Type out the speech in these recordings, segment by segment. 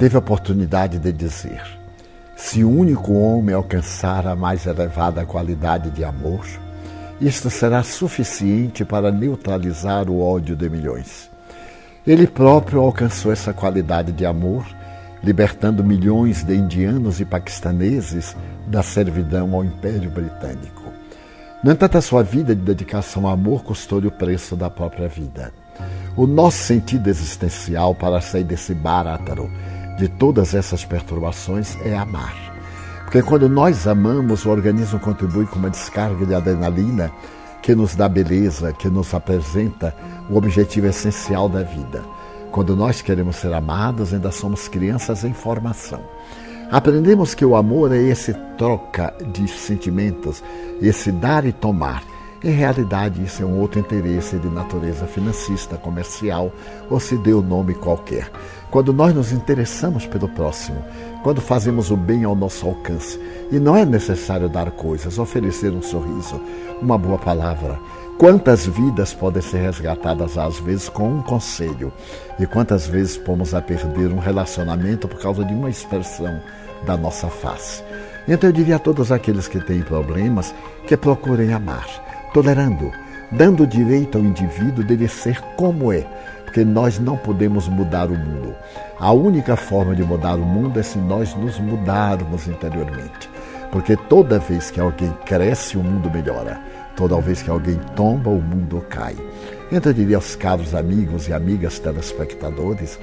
teve a oportunidade de dizer: se o único homem alcançar a mais elevada qualidade de amor, isto será suficiente para neutralizar o ódio de milhões. Ele próprio alcançou essa qualidade de amor, libertando milhões de indianos e paquistaneses da servidão ao Império Britânico. No entanto, a sua vida de dedicação ao amor custou-lhe o preço da própria vida. O nosso sentido existencial para sair desse bárátaro de todas essas perturbações é amar. Porque quando nós amamos, o organismo contribui com uma descarga de adrenalina que nos dá beleza, que nos apresenta o objetivo essencial da vida. Quando nós queremos ser amados, ainda somos crianças em formação. Aprendemos que o amor é esse troca de sentimentos, esse dar e tomar. Em realidade, isso é um outro interesse de natureza financista, comercial ou se dê o nome qualquer. Quando nós nos interessamos pelo próximo, quando fazemos o bem ao nosso alcance, e não é necessário dar coisas, oferecer um sorriso, uma boa palavra. Quantas vidas podem ser resgatadas às vezes com um conselho? E quantas vezes pomos a perder um relacionamento por causa de uma expressão da nossa face? Então eu diria a todos aqueles que têm problemas que procurem amar tolerando, dando direito ao indivíduo de ser como é, porque nós não podemos mudar o mundo. A única forma de mudar o mundo é se nós nos mudarmos interiormente. Porque toda vez que alguém cresce, o mundo melhora. Toda vez que alguém tomba, o mundo cai. Então eu diria aos caros amigos e amigas telespectadores,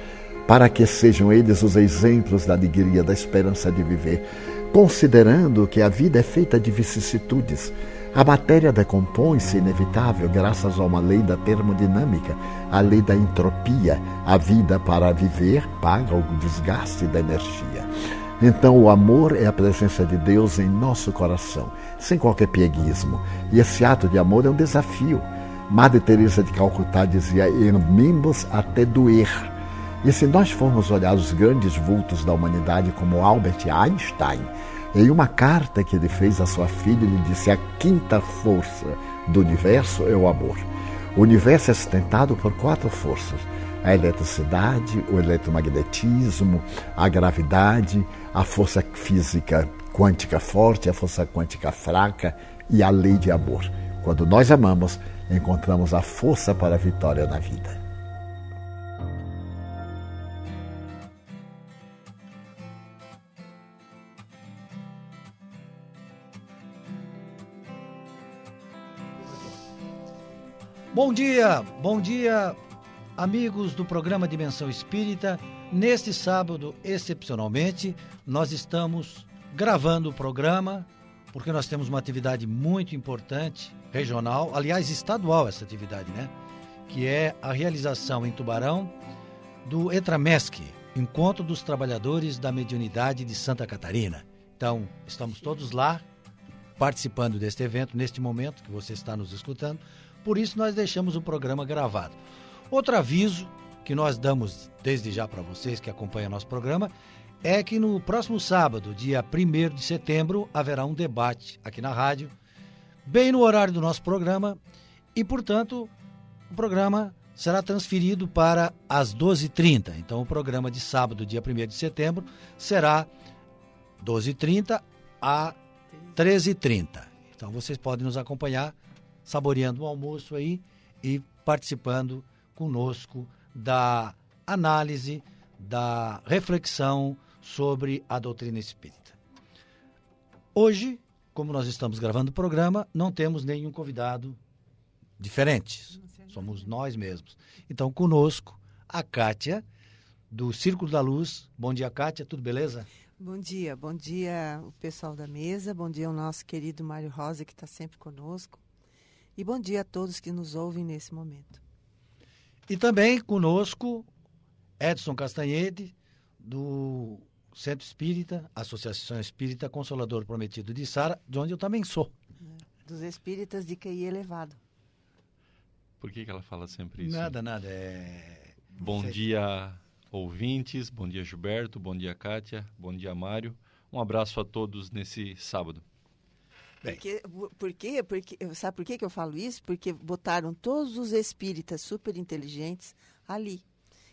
para que sejam eles os exemplos da alegria, da esperança de viver, considerando que a vida é feita de vicissitudes a matéria decompõe-se inevitável graças a uma lei da termodinâmica, a lei da entropia. A vida para viver paga o desgaste da energia. Então, o amor é a presença de Deus em nosso coração, sem qualquer pieguismo. E esse ato de amor é um desafio. Madre Teresa de Calcutá dizia: "Amemos até doer". E se nós formos olhar os grandes vultos da humanidade como Albert Einstein, em uma carta que ele fez à sua filha, ele disse: A quinta força do universo é o amor. O universo é sustentado por quatro forças: a eletricidade, o eletromagnetismo, a gravidade, a força física quântica forte, a força quântica fraca e a lei de amor. Quando nós amamos, encontramos a força para a vitória na vida. Bom dia, bom dia, amigos do programa Dimensão Espírita. Neste sábado, excepcionalmente, nós estamos gravando o programa porque nós temos uma atividade muito importante, regional, aliás, estadual essa atividade, né? Que é a realização em Tubarão do ETRAMESC, Encontro dos Trabalhadores da Mediunidade de Santa Catarina. Então, estamos todos lá participando deste evento, neste momento que você está nos escutando, por isso nós deixamos o programa gravado. Outro aviso que nós damos desde já para vocês que acompanham nosso programa é que no próximo sábado, dia 1 de setembro, haverá um debate aqui na rádio, bem no horário do nosso programa, e, portanto, o programa será transferido para as 12h30. Então, o programa de sábado, dia 1 de setembro, será 12h30 a 13h30. Então, vocês podem nos acompanhar saboreando o almoço aí e participando conosco da análise, da reflexão sobre a doutrina espírita. Hoje, como nós estamos gravando o programa, não temos nenhum convidado diferente. Somos nós mesmos. Então, conosco, a Kátia, do Círculo da Luz. Bom dia, Kátia, tudo beleza? Bom dia, bom dia o pessoal da mesa, bom dia ao nosso querido Mário Rosa, que está sempre conosco. E bom dia a todos que nos ouvem nesse momento. E também conosco Edson Castanhede, do Centro Espírita, Associação Espírita Consolador Prometido de Sara, de onde eu também sou. Dos espíritas de QI elevado. Por que, que ela fala sempre isso? Nada, nada. É... Bom dia, ouvintes. Bom dia, Gilberto. Bom dia, Kátia. Bom dia, Mário. Um abraço a todos nesse sábado. Bem. Porque, por quê? Porque, sabe por quê que eu falo isso? Porque botaram todos os espíritas super inteligentes ali.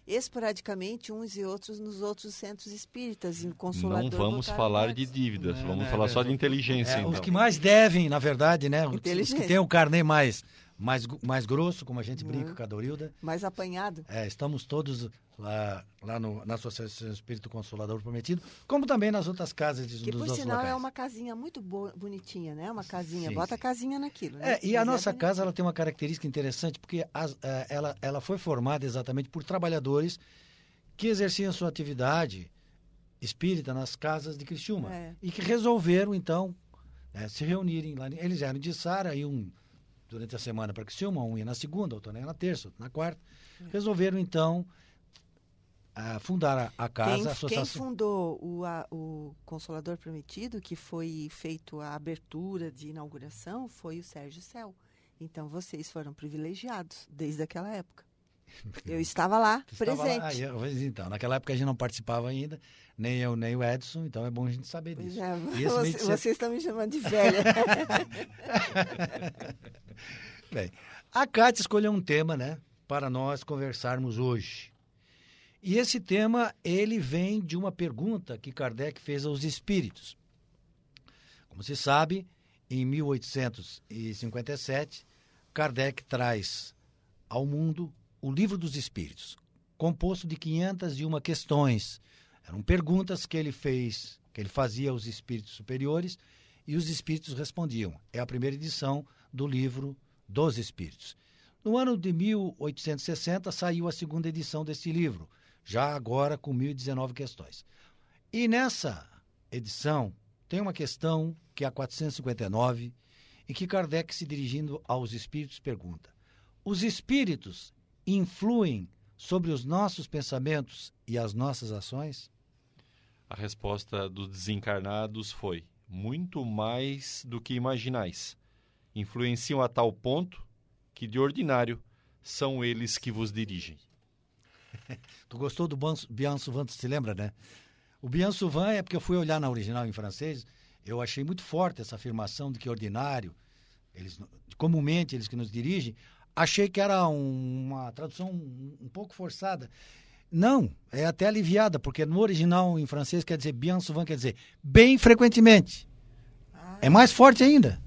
Esporadicamente, uns e outros nos outros centros espíritas, em. Não vamos falar de dívidas, Não, vamos não, falar é, só de é, inteligência. É, então. Os que mais devem, na verdade, né? Os, que têm o carnê mais, mais, mais grosso, como a gente brinca Uhum. com a Dorilda. Mais apanhado. É, estamos todos lá, lá no, na Associação Espírito Consolador Prometido, como também nas outras casas de, Que, dos por nossos sinal, locais. é uma casinha muito bo- bonitinha, né? Uma casinha. Sim, Bota sim. a casinha naquilo, né? É, e a nossa bonito. casa ela tem uma característica interessante, porque as- eh, ela, ela foi formada exatamente por trabalhadores que exerciam sua atividade espírita nas casas de Criciúma. É. E que resolveram, então, né, se reunirem lá. Eles eram de Sara, e um durante a semana para Criciúma, um ia na segunda, outro ia na terça, outro na quarta. Resolveram, então, fundar a, a casa, Quem, a quem associação. fundou o, a- o Consolador Prometido, que foi feito a abertura de inauguração, foi o Sérgio Cel. Então vocês foram privilegiados desde aquela época. Eu estava lá, estava presente. lá? Ah, eu- então, naquela época a gente não participava ainda, nem eu, nem o Edson, então é bom a gente saber disso. é, você- de vocês estão me chamando de velha. Bem, a Cátia escolheu um tema, né, para nós conversarmos hoje. E esse tema, ele vem de uma pergunta que Kardec fez aos espíritos. Como se sabe, em 1857, Kardec traz ao mundo o Livro dos Espíritos, composto de 501 questões. Eram perguntas que ele fez, que ele fazia aos espíritos superiores e os espíritos respondiam. É a primeira edição do livro dos Espíritos. No ano de 1860 saiu a segunda edição desse livro, já agora com 1019 questões. E nessa edição tem uma questão que é a 459 e que Kardec, se dirigindo aos espíritos, pergunta: Os espíritos influem sobre os nossos pensamentos e as nossas ações? A resposta dos desencarnados foi: muito mais do que imaginais. Influenciam a tal ponto que, de ordinário, são eles que vos dirigem. Tu gostou do Bien Souvent, tu se lembra, né? O Bien Souvent é porque eu fui olhar na original em francês, eu achei muito forte essa afirmação de que ordinário, eles comumente eles que nos dirigem, achei que era um- uma tradução um, um pouco forçada. Não, é até aliviada, porque no original em francês quer dizer bien souvent, quer dizer bem frequentemente. É mais forte ainda.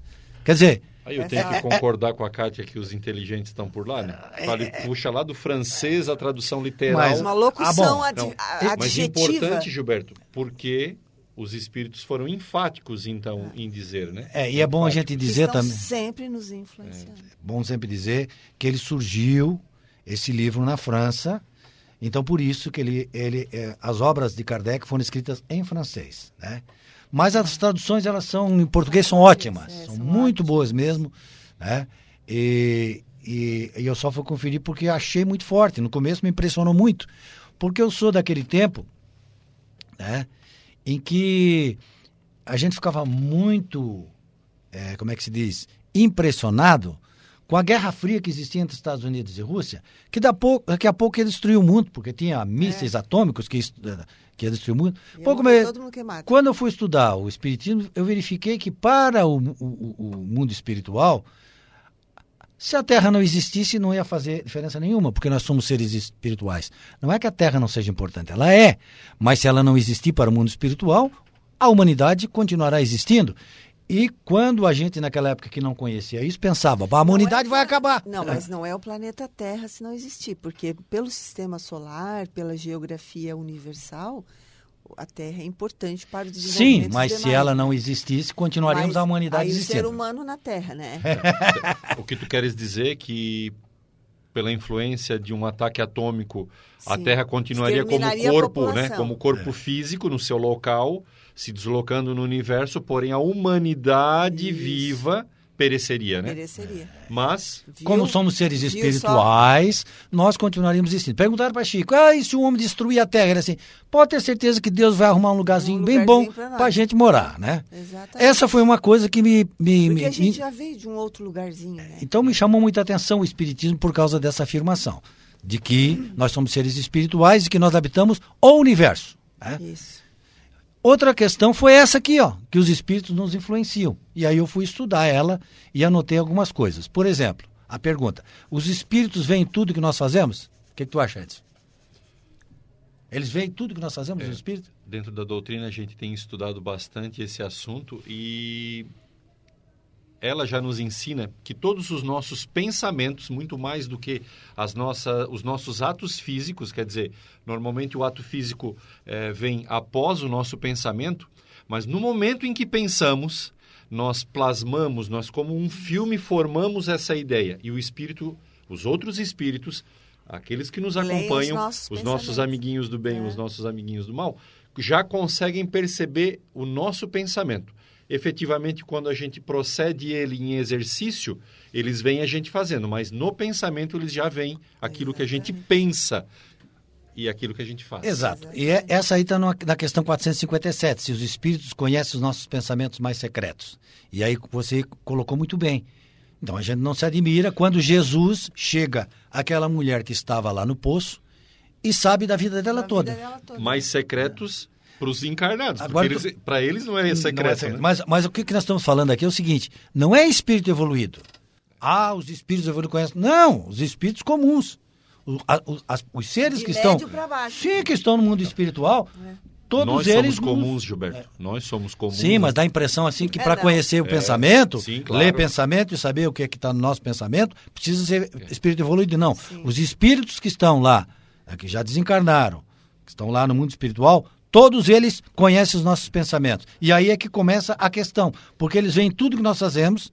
Quer dizer, Aí eu tenho que concordar com a Kátia que os inteligentes estão por lá, né? Fale, puxa lá do francês a tradução literal. Mas- Uma locução Ah, bom. adi- Não, a- Mas adjetiva. importante, Gilberto, porque os espíritos foram enfáticos, então, em dizer, né? é, e é bom a gente dizer estão também. sempre nos influenciando. bom sempre dizer que ele surgiu esse livro na França. Então por isso que ele, ele eh, as obras de Kardec foram escritas em francês né? Mas as traduções elas são em português são ótimas. É, são são muito ótimas. boas mesmo né? E, e, e eu só fui conferir porque achei muito forte. No começo me impressionou muito. Porque eu sou daquele tempo né em que a gente ficava muito é, como é que se diz, impressionado com a Guerra Fria que existia entre Estados Unidos e Rússia, que da pouco, daqui a pouco ia destruir o mundo, porque tinha mísseis atômicos que, is- que ia destruir o mundo. Pouco me-. Quando eu fui estudar o Espiritismo, eu verifiquei que para o- o- o mundo espiritual, se a Terra não existisse, não ia fazer diferença nenhuma, porque nós somos seres espirituais. Não é que a Terra não seja importante, ela é. Mas se ela não existir para o mundo espiritual, a humanidade continuará existindo. E quando a gente, naquela época que não conhecia isso, pensava, "Bah, a humanidade é vai acabar. Não, mas não é o planeta Terra se não existir, porque pelo sistema solar, pela geografia universal, a Terra é importante para o desenvolvimento Sim, mas se ela não existisse, continuaríamos Mas a humanidade aí o ser existindo. humano na Terra, né? O que tu queres dizer é que, pela influência de um ataque atômico, a Sim. Terra continuaria como a corpo, né? Como corpo físico no seu local, se deslocando no universo, porém a humanidade Isso. viva pereceria, né? Mereceria. Mas Viu? Como somos seres espirituais, nós continuaríamos existindo. Perguntaram para Chico, ah, e se o homem destruir a terra? Ele assim, pode ter certeza que Deus vai arrumar um lugarzinho Um bem bom lugarzinho pra nós. para a gente morar, né? Exatamente. Essa foi uma coisa que me... me, Porque me- a gente me- já veio de um outro lugarzinho, né? Então me chamou muita atenção o Espiritismo por causa dessa afirmação, de que nós somos seres espirituais e que nós habitamos o universo. né? Isso. Outra questão foi essa aqui, ó, que os espíritos nos influenciam. E aí eu fui estudar ela e anotei algumas coisas. Por exemplo, a pergunta: os espíritos veem tudo que nós fazemos? O que, que tu acha, Edson? Eles veem tudo que nós fazemos, os espíritos? dentro da doutrina a gente tem estudado bastante esse assunto e ela já nos ensina que todos os nossos pensamentos, muito mais do que as nossa, os nossos atos físicos, quer dizer, normalmente o ato físico eh, vem após o nosso pensamento, mas no momento em que pensamos, nós plasmamos, nós como um filme formamos essa ideia e o espírito, os outros espíritos, aqueles que nos Leem os acompanham, nossos os nossos amiguinhos do bem, É. os nossos amiguinhos do mal, já conseguem perceber o nosso pensamento. Efetivamente, quando a gente procede ele em exercício, eles veem a gente fazendo, mas no pensamento eles já veem aquilo que a gente pensa e aquilo que a gente faz. Exato. E é- essa aí está na questão 457, se os espíritos conhecem os nossos pensamentos mais secretos. E aí você colocou muito bem. Então a gente não se admira quando Jesus chega àquela mulher que estava lá no poço e sabe da vida dela toda. vida dela toda. Mais secretos para os encarnados, Agora porque tu- eles, para eles não é Não é secreto. secreto. né? mas, mas o que, que nós estamos falando aqui é o seguinte: não é espírito evoluído. Ah, os espíritos evoluídos conhecem. Não, os espíritos comuns. O- a- o- as- os seres De que estão. Sim, que estão no mundo espiritual. Todos Nós eles. somos comuns, Gilberto. Nós somos comuns. Sim, mas dá a impressão assim que É, para conhecer o É, pensamento, sim, claro. ler pensamento e saber o que é que está no nosso pensamento, precisa ser É. espírito evoluído. Não. Os espíritos que estão lá, que já desencarnaram, que estão lá no mundo espiritual, todos eles conhecem os nossos pensamentos. E aí é que começa a questão, porque eles veem tudo que nós fazemos,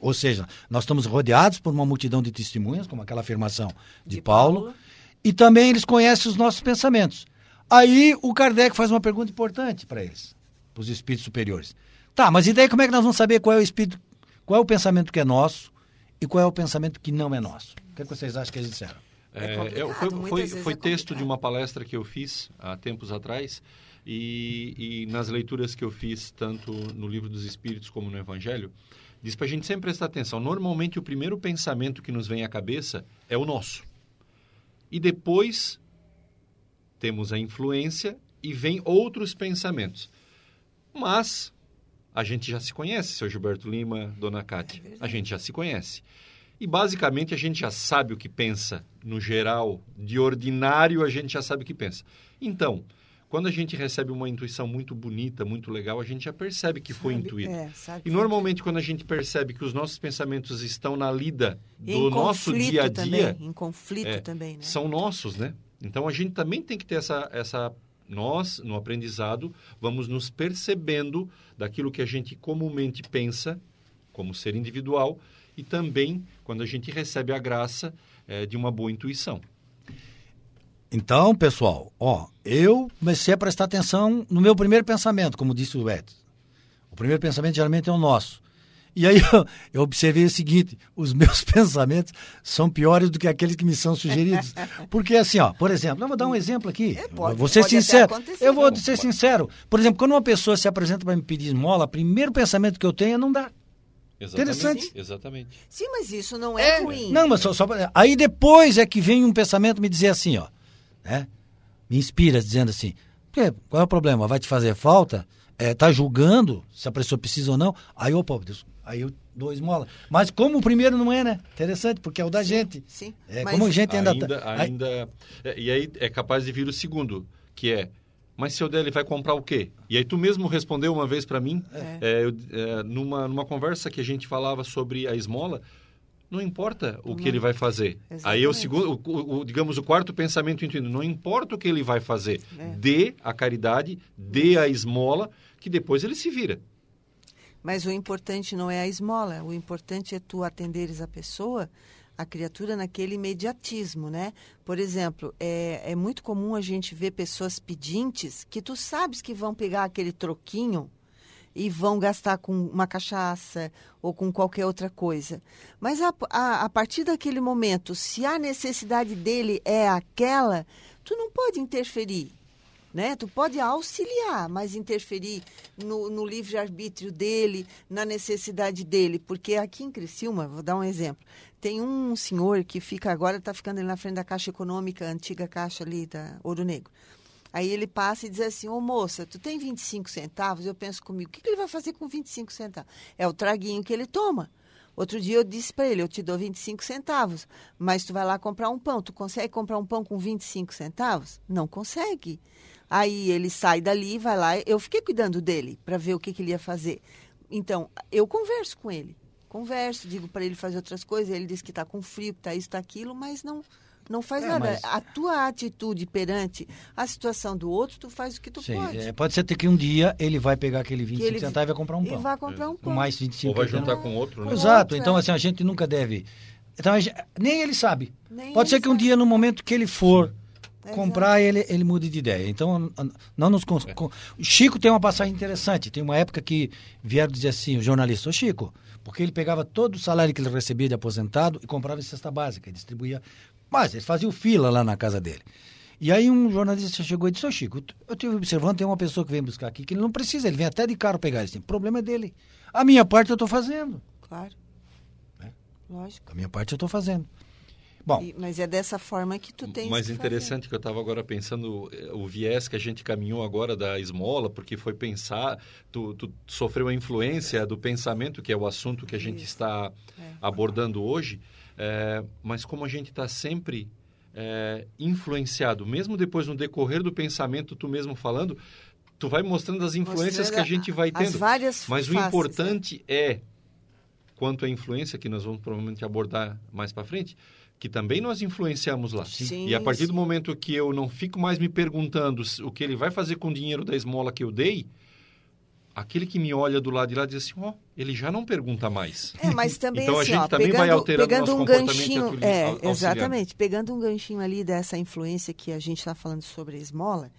ou seja, nós estamos rodeados por uma multidão de testemunhas, como aquela afirmação de, De Paulo, Paulo. e também eles conhecem os nossos pensamentos. Aí o Kardec faz uma pergunta importante para eles, para os espíritos superiores. Tá, mas e daí como é que nós vamos saber qual é o espírito, qual é o pensamento que é nosso e qual é o pensamento que não é nosso? O que, é que vocês acham que eles disseram? É É, foi foi, foi é texto de uma palestra que eu fiz há tempos atrás e, e nas leituras que eu fiz tanto no livro dos Espíritos como no Evangelho diz para a gente sempre prestar atenção. Normalmente o primeiro pensamento que nos vem à cabeça é o nosso e depois temos a influência e vem outros pensamentos. Mas a gente já se conhece, seu Gilberto Lima, dona Cátia. a gente já se conhece. E basicamente a gente já sabe o que pensa, no geral, de ordinário a gente já sabe o que pensa. Então, quando a gente recebe uma intuição muito bonita, muito legal, a gente já percebe que foi Sabe- intuído. é, sabe E normalmente quando a gente percebe que os nossos pensamentos estão na lida do nosso dia a dia, Também, em conflito é, também, né? são nossos, né? Então a gente também tem que ter essa, essa nós no aprendizado vamos nos percebendo daquilo que a gente comumente pensa como ser individual e também quando a gente recebe a graça eh, de uma boa intuição. Então, pessoal, ó, eu comecei a prestar atenção no meu primeiro pensamento, como disse o Edson. O primeiro pensamento geralmente é o nosso. E aí eu, eu observei o seguinte: os meus pensamentos são piores do que aqueles que me são sugeridos. Porque assim, ó, por exemplo, eu vou dar um exemplo aqui. É, pode- vou ser sincero. Eu vou ser sincero. Por exemplo, quando uma pessoa se apresenta para me pedir esmola, o primeiro pensamento que eu tenho é não dar. Interessante. Exatamente. Sim, mas isso não é, ruim. Não, mas só, só aí depois é que vem um pensamento me dizer assim, ó, né? Me inspira dizendo assim, "Quê? qual é o problema? Vai te fazer falta? É, tá julgando se a pessoa precisa ou não? Aí, opa, Deus, aí eu dou esmola. Mas como o primeiro não é, né? Interessante, porque é o da gente. Sim, É, mas- como a gente ainda... ainda, tá- aí- ainda é, e aí é capaz de vir o segundo, que é mas seu dele vai comprar o quê? E aí tu mesmo respondeu uma vez para mim, É. é, eu, é, numa, numa conversa que a gente falava sobre a esmola, não importa o que ele vai fazer. Aí é o Exatamente. segundo, o, o- digamos, o quarto pensamento intuitivo, não importa o que ele vai fazer, É. dê a caridade, dê a esmola, que depois ele se vira. Mas o importante não é a esmola, o importante é tu atenderes a pessoa, a criatura naquele imediatismo, né? Por exemplo, é, é muito comum a gente ver pessoas pedintes que tu sabes que vão pegar aquele troquinho e vão gastar com uma cachaça ou com qualquer outra coisa. Mas a, a, a partir daquele momento, se a necessidade dele é aquela, tu não pode interferir. Né? Tu pode auxiliar, mas interferir no, no livre-arbítrio dele, na necessidade dele. Porque aqui em Criciúma, vou dar um exemplo, tem um senhor que fica agora, está ficando ali na frente da Caixa Econômica, a antiga Caixa ali da Ouro Negro. Aí ele passa e diz assim, ô moça, tu tem 25 centavos? Eu penso comigo, o que, que ele vai fazer com 25 centavos? É o traguinho que ele toma. Outro dia eu disse para ele, eu te dou 25 centavos, mas tu vai lá comprar um pão. Tu consegue comprar um pão com 25 centavos? Não consegue. Aí ele sai dali, vai lá. Eu fiquei cuidando dele para ver o que, que, ele ia fazer. Então, eu converso com ele. Converso, digo para ele fazer outras coisas. Ele diz que está com frio, que está isso, está aquilo, mas não, não faz é, nada. Mas... A tua atitude perante a situação do outro, tu faz o que tu Sim, pode. É, pode ser que um dia ele vai pegar aquele 25 ele... centavos e vai comprar um pão. E vai comprar um pão. Mais 25 Ou vai juntar com outro, né? Exato. Então, assim, a gente nunca deve... Então, gente... nem ele sabe. Nem pode ele ser que um dia, no momento que ele for... Sim comprar, ele, ele muda de ideia. Então, não nos. É. Chico tem uma passagem interessante. Tem uma época que vieram dizer assim, o jornalista, o Chico, porque ele pegava todo o salário que ele recebia de aposentado e comprava em cesta básica, e distribuía. Mas ele fazia fila lá na casa dele. E aí um jornalista chegou e disse, ô Chico, eu estive observando, tem uma pessoa que vem buscar aqui que ele não precisa, ele vem até de carro pegar isso. O problema é dele. A minha parte eu estou fazendo. Claro. É? Lógico. A minha parte eu estou fazendo. Bom, e, mas é dessa forma que tu tens Mais interessante fazer. que eu estava agora pensando eh, o viés que a gente caminhou agora da esmola, porque foi pensar, tu, tu sofreu a influência do pensamento, que é o assunto que a gente Isso. está é. abordando hoje, é, mas como a gente está sempre é, influenciado, mesmo depois no decorrer do pensamento, tu mesmo falando, tu vai mostrando as influências que a gente vai tendo. As várias mas faces, o importante é. é quanto à influência que nós vamos provavelmente abordar mais para frente, que também nós influenciamos lá. Sim, e a partir do momento que eu não fico mais me perguntando o que ele vai fazer com o dinheiro da esmola que eu dei, aquele que me olha do lado de lá diz assim, ó, oh, ele já não pergunta mais. É, mas também então assim, a gente ó, também pegando, vai alterando pegando nosso um ganchinho, é, exatamente, pegando um ganchinho ali dessa influência que a gente está falando sobre a esmola,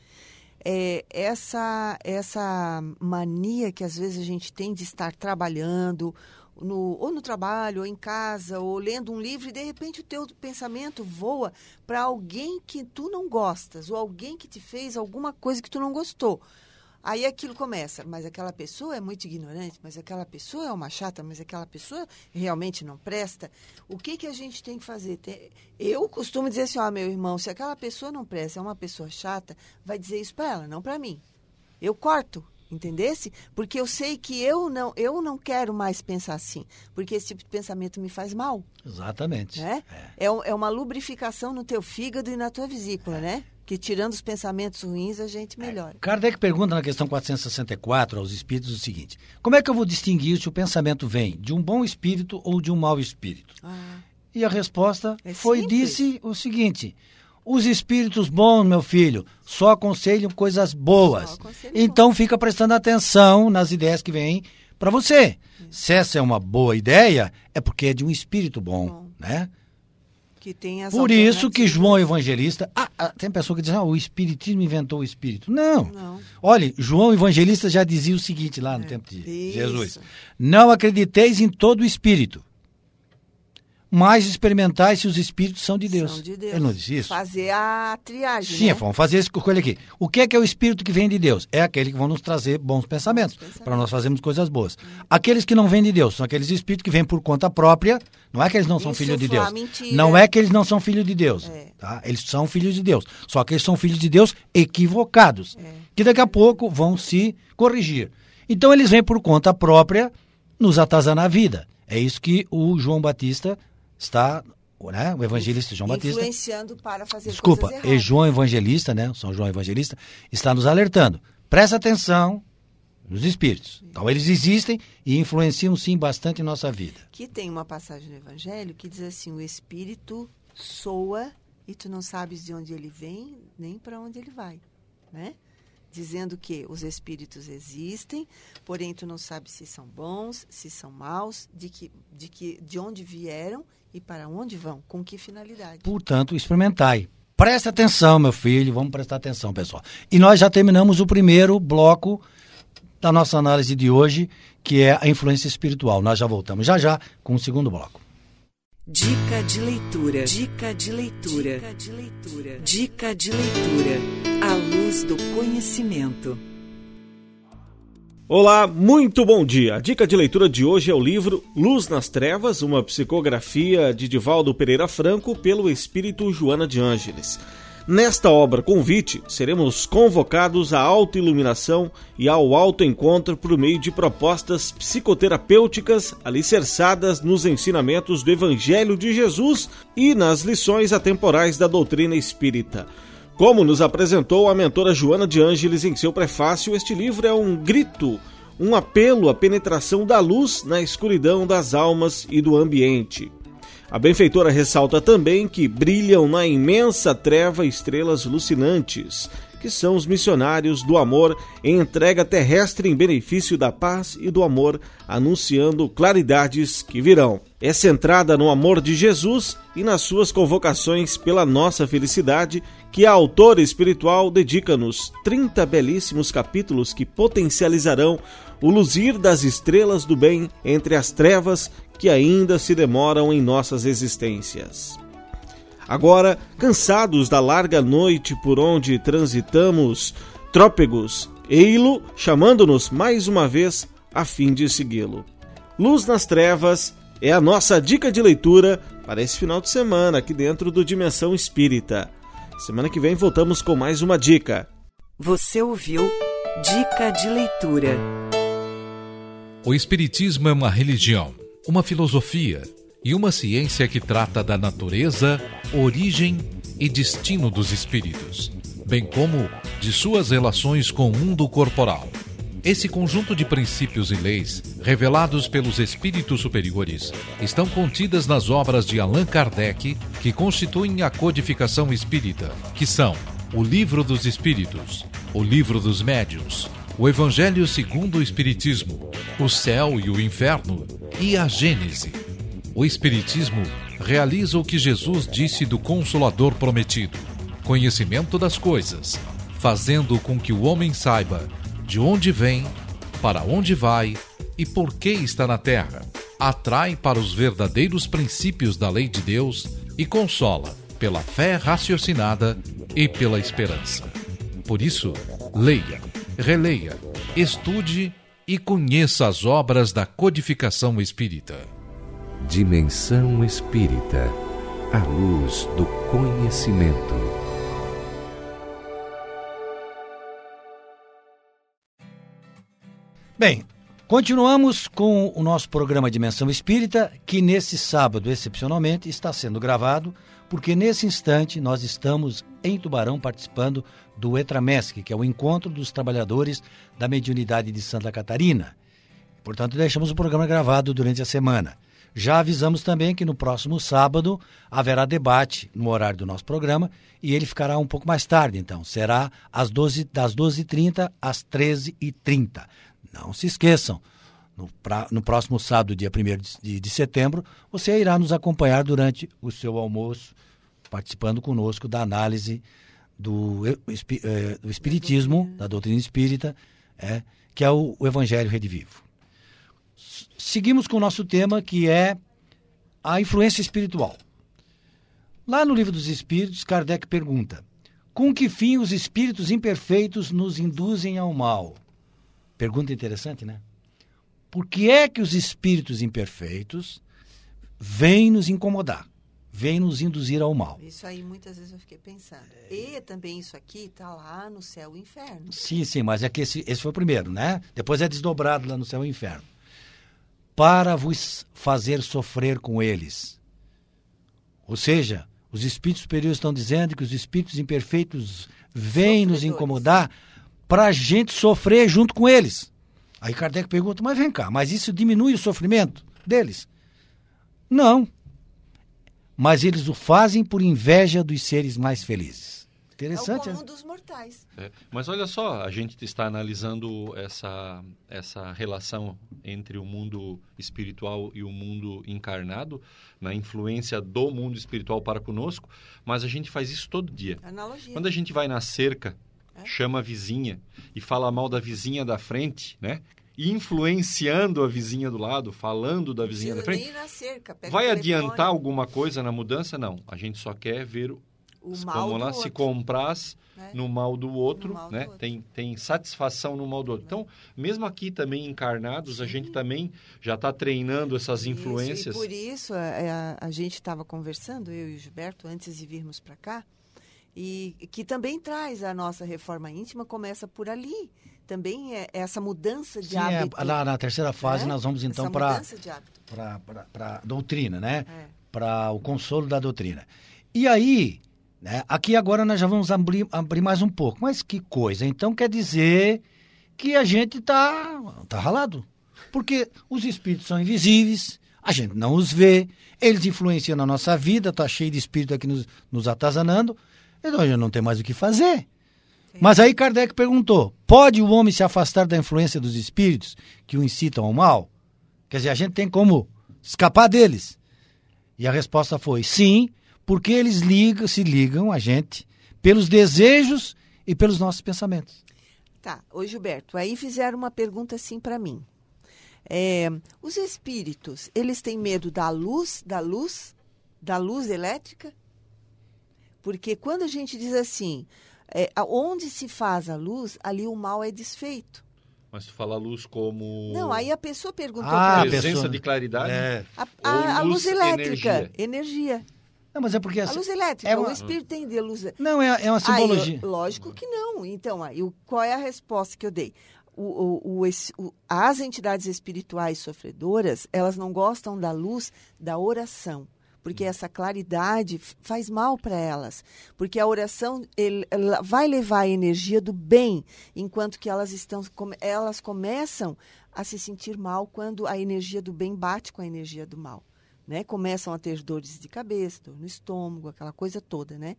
é, essa essa mania que às vezes a gente tem de estar trabalhando no, ou no trabalho, ou em casa, ou lendo um livro, e de repente o teu pensamento voa para alguém que tu não gostas, ou alguém que te fez alguma coisa que tu não gostou. Aí aquilo começa, mas aquela pessoa é muito ignorante, mas aquela pessoa é uma chata, mas aquela pessoa realmente não presta. O que, que a gente tem que fazer? Eu costumo dizer assim, ó, meu irmão, se aquela pessoa não presta, é uma pessoa chata, vai dizer isso para ela, não para mim. Eu corto, entendesse? Porque eu sei que eu não, eu não quero mais pensar assim, porque esse tipo de pensamento me faz mal. Exatamente. Né? É. É, é uma lubrificação no teu fígado e na tua vesícula, é. né? Que tirando os pensamentos ruins, a gente melhora. É. Kardec pergunta na questão 464 aos espíritos o seguinte: Como é que eu vou distinguir se o pensamento vem de um bom espírito ou de um mau espírito? Ah. E a resposta é foi simples. disse o seguinte: os espíritos bons, meu filho, só aconselham coisas boas. Aconselho então bom. fica prestando atenção nas ideias que vêm para você. Se essa é uma boa ideia, é porque é de um espírito bom, bom. né? Por isso que João Evangelista. Ah, ah, tem pessoa que diz, ah, o Espiritismo inventou o Espírito. Não. Não. Olhe, João Evangelista já dizia o seguinte lá no é. tempo de isso. Jesus: Não acrediteis em todo o Espírito, mas experimentar se os espíritos são de Deus. São de Deus. Ele não disse isso? Fazer a triagem. Sim, né? vamos fazer essa coisa aqui. O que é que é o espírito que vem de Deus? É aquele que vão nos trazer bons pensamentos, pensamentos. para nós fazermos coisas boas. Hum. Aqueles que não vêm de Deus são aqueles espíritos que vêm por conta própria. Não é que eles não são filhos de Deus. Mentira. Não é que eles não são filhos de Deus. É. Tá? Eles são filhos de Deus. Só que eles são filhos de Deus equivocados. É. Que daqui a pouco vão se corrigir. Então eles vêm por conta própria nos atazanar a vida. É isso que o João Batista está né? o evangelista João Batista. Influenciando para fazer Desculpa, e João Evangelista, né? São João Evangelista, está nos alertando. Presta atenção nos espíritos. Então, eles existem e influenciam, sim, bastante em nossa vida. Que tem uma passagem no Evangelho que diz assim: o espírito soa e tu não sabes de onde ele vem nem para onde ele vai, né? Dizendo que os espíritos existem, porém tu não sabes se são bons, se são maus, de que, de que, de onde vieram e para onde vão? Com que finalidade? Portanto, experimentai. Preste atenção, meu filho, vamos prestar atenção, pessoal. E nós já terminamos o primeiro bloco da nossa análise de hoje, que é a influência espiritual. Nós já voltamos já já com o segundo bloco. Dica de leitura. Dica de leitura. Dica de leitura. Dica de leitura. À luz do conhecimento. Olá, muito bom dia. A dica de leitura de hoje é o livro Luz nas Trevas, uma psicografia de Divaldo Pereira Franco pelo espírito Joana de Ângeles. Nesta obra convite, seremos convocados à autoiluminação e ao autoencontro por meio de propostas psicoterapêuticas alicerçadas nos ensinamentos do Evangelho de Jesus e nas lições atemporais da doutrina espírita. Como nos apresentou a mentora Joana de Ângeles em seu prefácio, este livro é um grito, um apelo à penetração da luz na escuridão das almas e do ambiente. A benfeitora ressalta também que brilham na imensa treva estrelas lucinantes, que são os missionários do amor em entrega terrestre em benefício da paz e do amor, anunciando claridades que virão. É centrada no amor de Jesus e nas suas convocações pela nossa felicidade, que a autora espiritual dedica-nos 30 belíssimos capítulos que potencializarão o luzir das estrelas do bem entre as trevas que ainda se demoram em nossas existências. Agora, cansados da larga noite por onde transitamos, trópegos, ei-lo chamando-nos mais uma vez a fim de segui-lo. Luz nas Trevas é a nossa dica de leitura para esse final de semana aqui dentro do Dimensão Espírita. Semana que vem voltamos com mais uma dica. Você ouviu Dica de Leitura. O Espiritismo é uma religião uma filosofia e uma ciência que trata da natureza, origem e destino dos espíritos, bem como de suas relações com o mundo corporal. Esse conjunto de princípios e leis, revelados pelos espíritos superiores, estão contidas nas obras de Allan Kardec, que constituem a codificação espírita, que são o Livro dos Espíritos, o Livro dos Médios, o Evangelho segundo o Espiritismo, o Céu e o Inferno e a Gênese. O Espiritismo realiza o que Jesus disse do Consolador prometido: conhecimento das coisas, fazendo com que o homem saiba de onde vem, para onde vai e por que está na terra. Atrai para os verdadeiros princípios da lei de Deus e consola pela fé raciocinada e pela esperança. Por isso, leia, releia, estude e conheça as obras da codificação espírita. Dimensão Espírita a luz do conhecimento. Bem, continuamos com o nosso programa Dimensão Espírita, que nesse sábado, excepcionalmente, está sendo gravado, porque nesse instante nós estamos em Tubarão participando do ETRAMESC, que é o Encontro dos Trabalhadores da Mediunidade de Santa Catarina. Portanto, deixamos o programa gravado durante a semana. Já avisamos também que no próximo sábado haverá debate no horário do nosso programa e ele ficará um pouco mais tarde, então. Será às 12, das 12h30 às 13h30. Não se esqueçam, no, pra, no próximo sábado, dia 1 de, de setembro, você irá nos acompanhar durante o seu almoço, participando conosco da análise do, é, do Espiritismo, da doutrina espírita, é, que é o, o Evangelho Redivivo. Seguimos com o nosso tema, que é a influência espiritual. Lá no Livro dos Espíritos, Kardec pergunta: Com que fim os espíritos imperfeitos nos induzem ao mal? Pergunta interessante, né? Por que é que os espíritos imperfeitos vêm nos incomodar? vem nos induzir ao mal. Isso aí muitas vezes eu fiquei pensando. E também isso aqui está lá no céu e inferno. Sim, sim, mas é que esse, esse foi o primeiro, né? Depois é desdobrado lá no céu e inferno. Para vos fazer sofrer com eles. Ou seja, os espíritos superiores estão dizendo que os espíritos imperfeitos vêm nos incomodar para a gente sofrer junto com eles. Aí Kardec pergunta, mas vem cá, mas isso diminui o sofrimento deles? Não mas eles o fazem por inveja dos seres mais felizes. Interessante. É o comum dos mortais. É, mas olha só, a gente está analisando essa, essa relação entre o mundo espiritual e o mundo encarnado, na influência do mundo espiritual para conosco, mas a gente faz isso todo dia. Analogia. Quando a gente vai na cerca, é. chama a vizinha e fala mal da vizinha da frente, né? Influenciando a vizinha do lado, falando da vizinha da frente. Cerca, Vai adiantar alguma coisa na mudança? Não. A gente só quer ver o, mal como ela se compraz né? no mal do outro, mal né? Do outro. Tem, tem satisfação no mal do outro. Então, mesmo aqui também encarnados, Sim. a gente também já está treinando essas influências. Isso, e por isso, a, é, a, a gente estava conversando, eu e o Gilberto, antes de virmos para cá, e que também traz a nossa reforma íntima, começa por ali. Também é essa mudança de Sim, é, hábito. É, na, na, terceira fase, né? nós vamos então para a doutrina, né? É. Para o consolo da doutrina. E aí, né? Aqui agora nós já vamos abrir, abrir mais um pouco. Mas que coisa. Então quer dizer que a gente está tá ralado. Porque os espíritos são invisíveis, a gente não os vê, eles influenciam na nossa vida, está cheio de espírito aqui nos, nos atazanando, então a gente não tem mais o que fazer. Sim. Mas aí Kardec perguntou: pode o homem se afastar da influência dos espíritos que o incitam ao mal? Quer dizer, a gente tem como escapar deles? E a resposta foi: sim, porque eles ligam, se ligam a gente pelos desejos e pelos nossos pensamentos. Tá, ô Gilberto, aí fizeram uma pergunta assim para mim. É, os espíritos, eles têm medo da luz, da luz, da luz elétrica? Porque quando a gente diz assim, é, onde se faz a luz, ali o mal é desfeito. Mas tu fala luz como. Não, aí a pessoa perguntou ah, para presença pessoa... de claridade. É. A, a, a luz, luz, elétrica, energia. energia. Não, mas é porque... A luz elétrica, é uma... o espírito tem de luz... Não, é, é uma simbologia. Aí, lógico que não. Então, aí, qual é a resposta que eu dei? O, o, o, as entidades espirituais sofredoras, elas não gostam da luz da oração porque essa claridade faz mal para elas, porque a oração ele, vai levar a energia do bem, enquanto que elas estão elas começam a se sentir mal quando a energia do bem bate com a energia do mal né? Começam a ter dores de cabeça, dor no estômago, aquela coisa toda, né?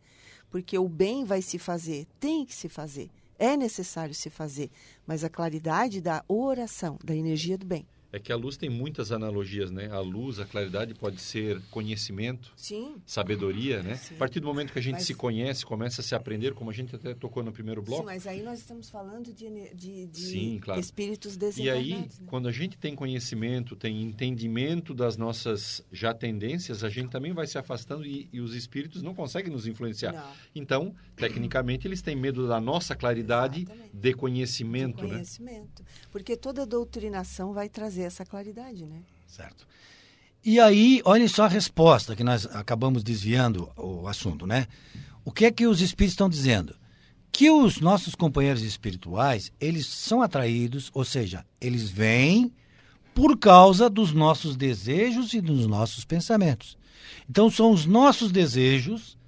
Porque o bem vai se fazer, tem que se fazer, é necessário se fazer, mas a claridade da oração, da energia do bem. É que a luz tem muitas analogias, né? A luz, a claridade pode ser conhecimento, Sim. sabedoria, né? Sim. A partir do momento que a gente mas... se conhece, começa a se aprender, como a gente até tocou no primeiro bloco. Sim, mas aí nós estamos falando de, de, de Sim, claro. espíritos desencarnados. E aí, né? quando a gente tem conhecimento, tem entendimento das nossas já tendências, a gente também vai se afastando e, e os espíritos não conseguem nos influenciar. Não. Então, tecnicamente, eles têm medo da nossa claridade Exatamente. de conhecimento, de conhecimento. Né? Porque toda doutrinação vai trazer trazer essa claridade, né? Certo. E aí, olhem só a resposta, que nós acabamos desviando o assunto, né? O que é que os espíritos estão dizendo? Que os nossos companheiros espirituais, eles são atraídos, ou seja, eles vêm por causa dos nossos desejos e dos nossos pensamentos. Então, são os nossos desejos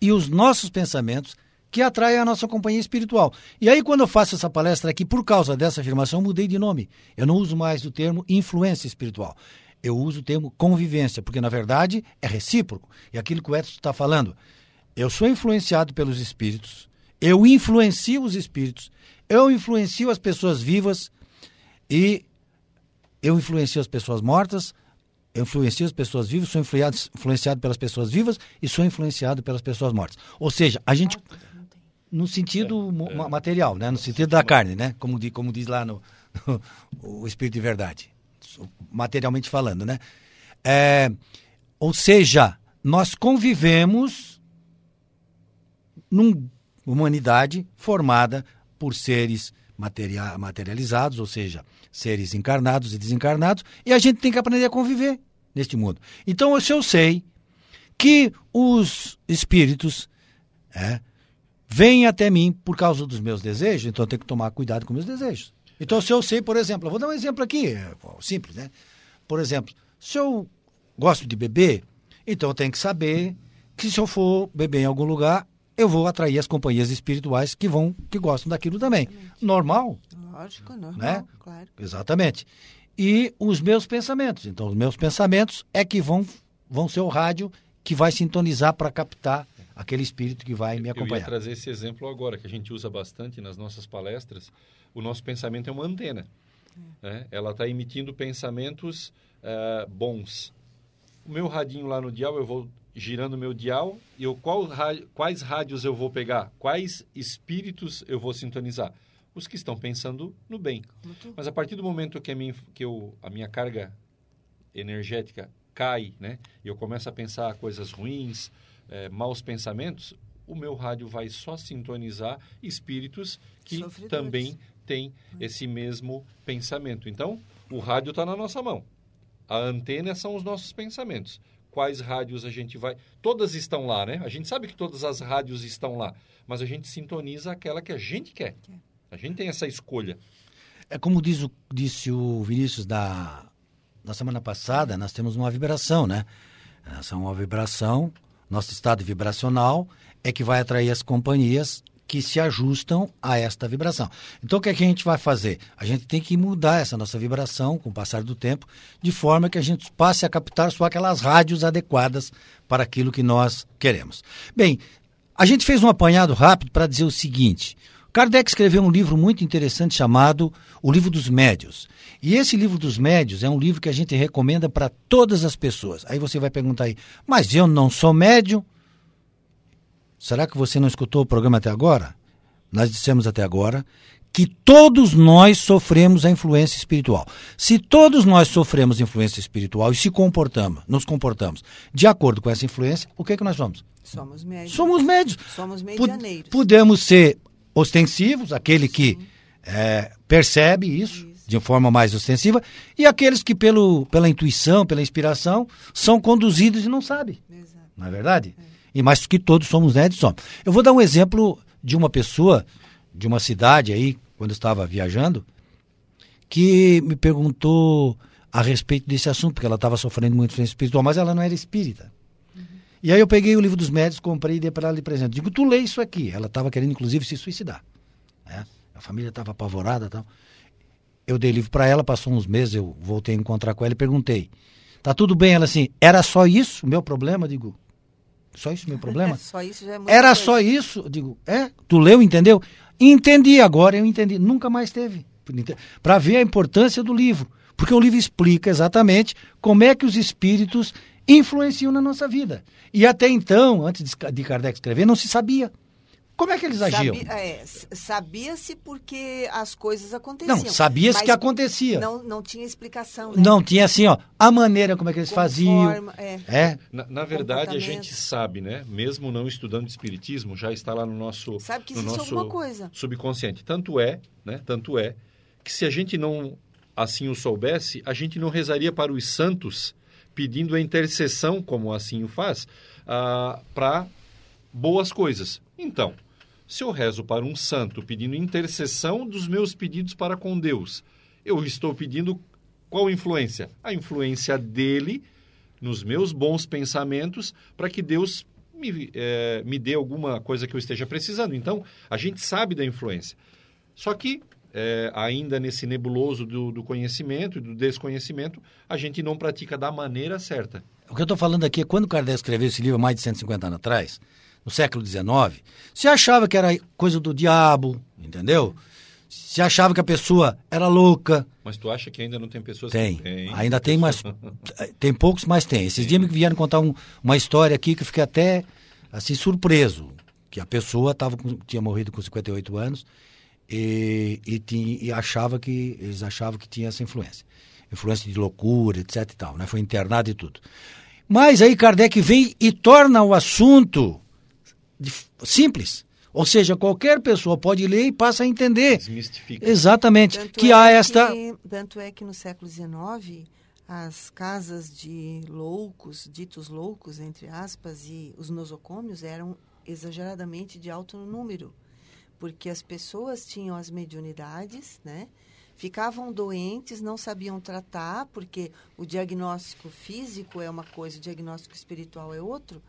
e os nossos pensamentos que atrai a nossa companhia espiritual. E aí, quando eu faço essa palestra aqui, por causa dessa afirmação, mudei de nome. Eu não uso mais o termo influência espiritual. Eu uso o termo convivência, porque na verdade é recíproco. E aquilo que o Edson está falando. Eu sou influenciado pelos espíritos, eu influencio os espíritos, eu influencio as pessoas vivas e eu influencio as pessoas mortas, eu influencio as pessoas vivas, sou influenciado pelas pessoas vivas e sou influenciado pelas pessoas mortas. Ou seja, a gente no sentido é, é. material, né? no sentido da carne, né? como, diz, como diz lá no, no o Espírito de Verdade, materialmente falando. Né? É, ou seja, nós convivemos numa humanidade formada por seres materia, materializados, ou seja, seres encarnados e desencarnados, e a gente tem que aprender a conviver neste mundo. Então, se eu sei que os espíritos é, vem até mim por causa dos meus desejos, então eu tenho que tomar cuidado com meus desejos. Então, se eu sei, por exemplo, eu vou dar um exemplo aqui, é, simples, né? Por exemplo, se eu gosto de beber, então eu tenho que saber que se eu for beber em algum lugar, eu vou atrair as companhias espirituais que vão, que gostam daquilo também. Normal. Lógico, normal, né? claro. Exatamente. E os meus pensamentos. Então, os meus pensamentos é que vão, vão ser o rádio que vai sintonizar para captar aquele espírito que vai me acompanhar. Eu ia trazer esse exemplo agora, que a gente usa bastante nas nossas palestras. O nosso pensamento é uma antena. É. Né? Ela está emitindo pensamentos uh, bons. O meu radinho lá no dial, eu vou girando meu dial e eu, qual, quais rádios eu vou pegar? Quais espíritos eu vou sintonizar? Os que estão pensando no bem. Mas a partir do momento que a minha, que eu, a minha carga energética cai, né? E eu começo a pensar coisas ruins, é, maus pensamentos, o meu rádio vai só sintonizar espíritos que também têm esse mesmo pensamento. Então, o rádio está na nossa mão. A antena são os nossos pensamentos. Quais rádios a gente vai. Todas estão lá, né? A gente sabe que todas as rádios estão lá, mas a gente sintoniza aquela que a gente quer. A gente tem essa escolha. É como diz o, disse o Vinícius da, da semana passada, nós temos uma vibração, né? Essa é uma vibração, nosso estado vibracional é que vai atrair as companhias que se ajustam a esta vibração. Então, o que, é que a gente vai fazer? A gente tem que mudar essa nossa vibração com o passar do tempo, de forma que a gente passe a captar só aquelas rádios adequadas para aquilo que nós queremos. Bem, a gente fez um apanhado rápido para dizer o seguinte: Kardec escreveu um livro muito interessante chamado O Livro dos Médios. E esse livro dos médios é um livro que a gente recomenda para todas as pessoas. Aí você vai perguntar aí, mas eu não sou médio? Será que você não escutou o programa até agora? Nós dissemos até agora que todos nós sofremos a influência espiritual. Se todos nós sofremos influência espiritual e se comportamos, nos comportamos de acordo com essa influência, o que é que nós somos? Somos médios. Somos médios. Somos medianeiros. Podemos ser ostensivos, aquele que é, percebe isso, isso, de forma mais ostensiva, e aqueles que pelo, pela intuição, pela inspiração, são conduzidos e não sabem. Exato. Não é verdade? É e mais que todos somos netos somos. Eu vou dar um exemplo de uma pessoa de uma cidade aí, quando eu estava viajando, que me perguntou a respeito desse assunto, porque ela estava sofrendo muito influência espiritual, mas ela não era espírita. E aí eu peguei o livro dos médios, comprei e dei para ela de presente. Digo, tu lê isso aqui. Ela estava querendo, inclusive, se suicidar. Né? A família estava apavorada e tal. Eu dei livro para ela, passou uns meses, eu voltei a encontrar com ela e perguntei. Tá tudo bem? Ela assim, era só isso o meu problema? Digo, só isso meu problema? só isso já é Era coisa. só isso? Eu digo, é? Tu leu, entendeu? Entendi agora, eu entendi. Nunca mais teve. Para ver a importância do livro. Porque o livro explica exatamente como é que os espíritos influenciam na nossa vida. E até então, antes de Kardec escrever, não se sabia. Como é que eles agiam? É, Sabia-se porque as coisas aconteciam. Não, sabia-se que acontecia. Não, não tinha explicação. Né? Não tinha assim, ó, a maneira como é que eles faziam. É. é. Na, na verdade, a gente sabe, né? Mesmo não estudando espiritismo, já está lá no nosso, sabe que no nosso coisa. subconsciente. Tanto é, né? Tanto é que se a gente não assim o soubesse, a gente não rezaria para os santos pedindo a intercessão, como assim o faz, uh, para boas coisas. Então, se eu rezo para um santo pedindo intercessão dos meus pedidos para com Deus, eu estou pedindo qual influência? A influência dele nos meus bons pensamentos para que Deus me, é, me dê alguma coisa que eu esteja precisando. Então, a gente sabe da influência. Só que, é, ainda nesse nebuloso do, do conhecimento e do desconhecimento, a gente não pratica da maneira certa. O que eu estou falando aqui é quando Kardec escreveu esse livro mais de 150 anos atrás, no século XIX, se achava que era coisa do diabo, entendeu? Se achava que a pessoa era louca. Mas tu acha que ainda não tem pessoas tem. que tem? Ainda tem, mas tem poucos, mas tem. Esses tem. dias me vieram contar um, uma história aqui que eu fiquei até assim surpreso, que a pessoa tava com, tinha morrido com 58 anos e, e, tinha, e achava que eles achavam que tinha essa influência, influência de loucura, etc e tal, né? Foi internado e tudo. Mas aí Kardec vem e torna o assunto simples. Ou seja, qualquer pessoa pode ler e passa a entender. Desmistifica. Exatamente. Tanto que é há esta. Que, tanto é que no século XIX, as casas de loucos, ditos loucos, entre aspas, e os nosocômios eram exageradamente de alto número. Porque as pessoas tinham as mediunidades, né? Ficavam doentes, não sabiam tratar, porque o diagnóstico físico é uma coisa, o diagnóstico espiritual é outro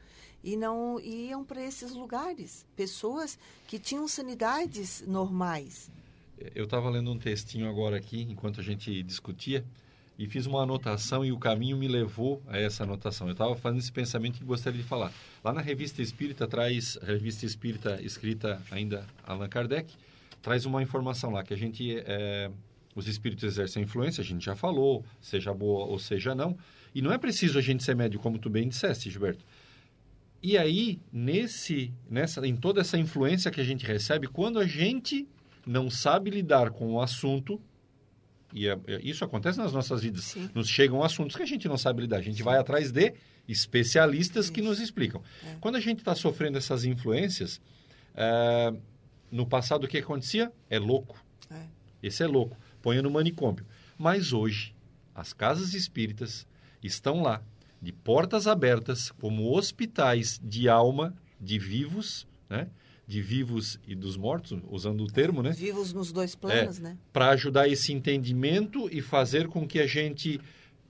e não iam para esses lugares. Pessoas que tinham sanidades normais. Eu estava lendo um textinho agora aqui, enquanto a gente discutia, e fiz uma anotação e o caminho me levou a essa anotação. Eu estava fazendo esse pensamento que gostaria de falar. Lá na Revista Espírita, traz, Revista Espírita escrita ainda Allan Kardec, traz uma informação lá que a gente, é, os espíritos exercem influência, a gente já falou, seja boa ou seja não, e não é preciso a gente ser médio, como tu bem disseste, Gilberto E aí, nesse, nessa, em toda essa influência que a gente recebe, quando a gente não sabe lidar com o assunto, e é, é, isso acontece nas nossas vidas, Sim. nos chegam assuntos que a gente não sabe lidar. A gente vai atrás de especialistas que nos explicam. É. Quando a gente está sofrendo essas influências, é, no passado o que acontecia? É louco. É. Esse é louco. Ponha no manicômio. Mas hoje, as casas espíritas estão lá, de portas abertas, como hospitais de alma, de vivos, né? De vivos e dos mortos, usando o termo, né? Vivos nos dois planos, né? Para ajudar esse entendimento e fazer com que a gente,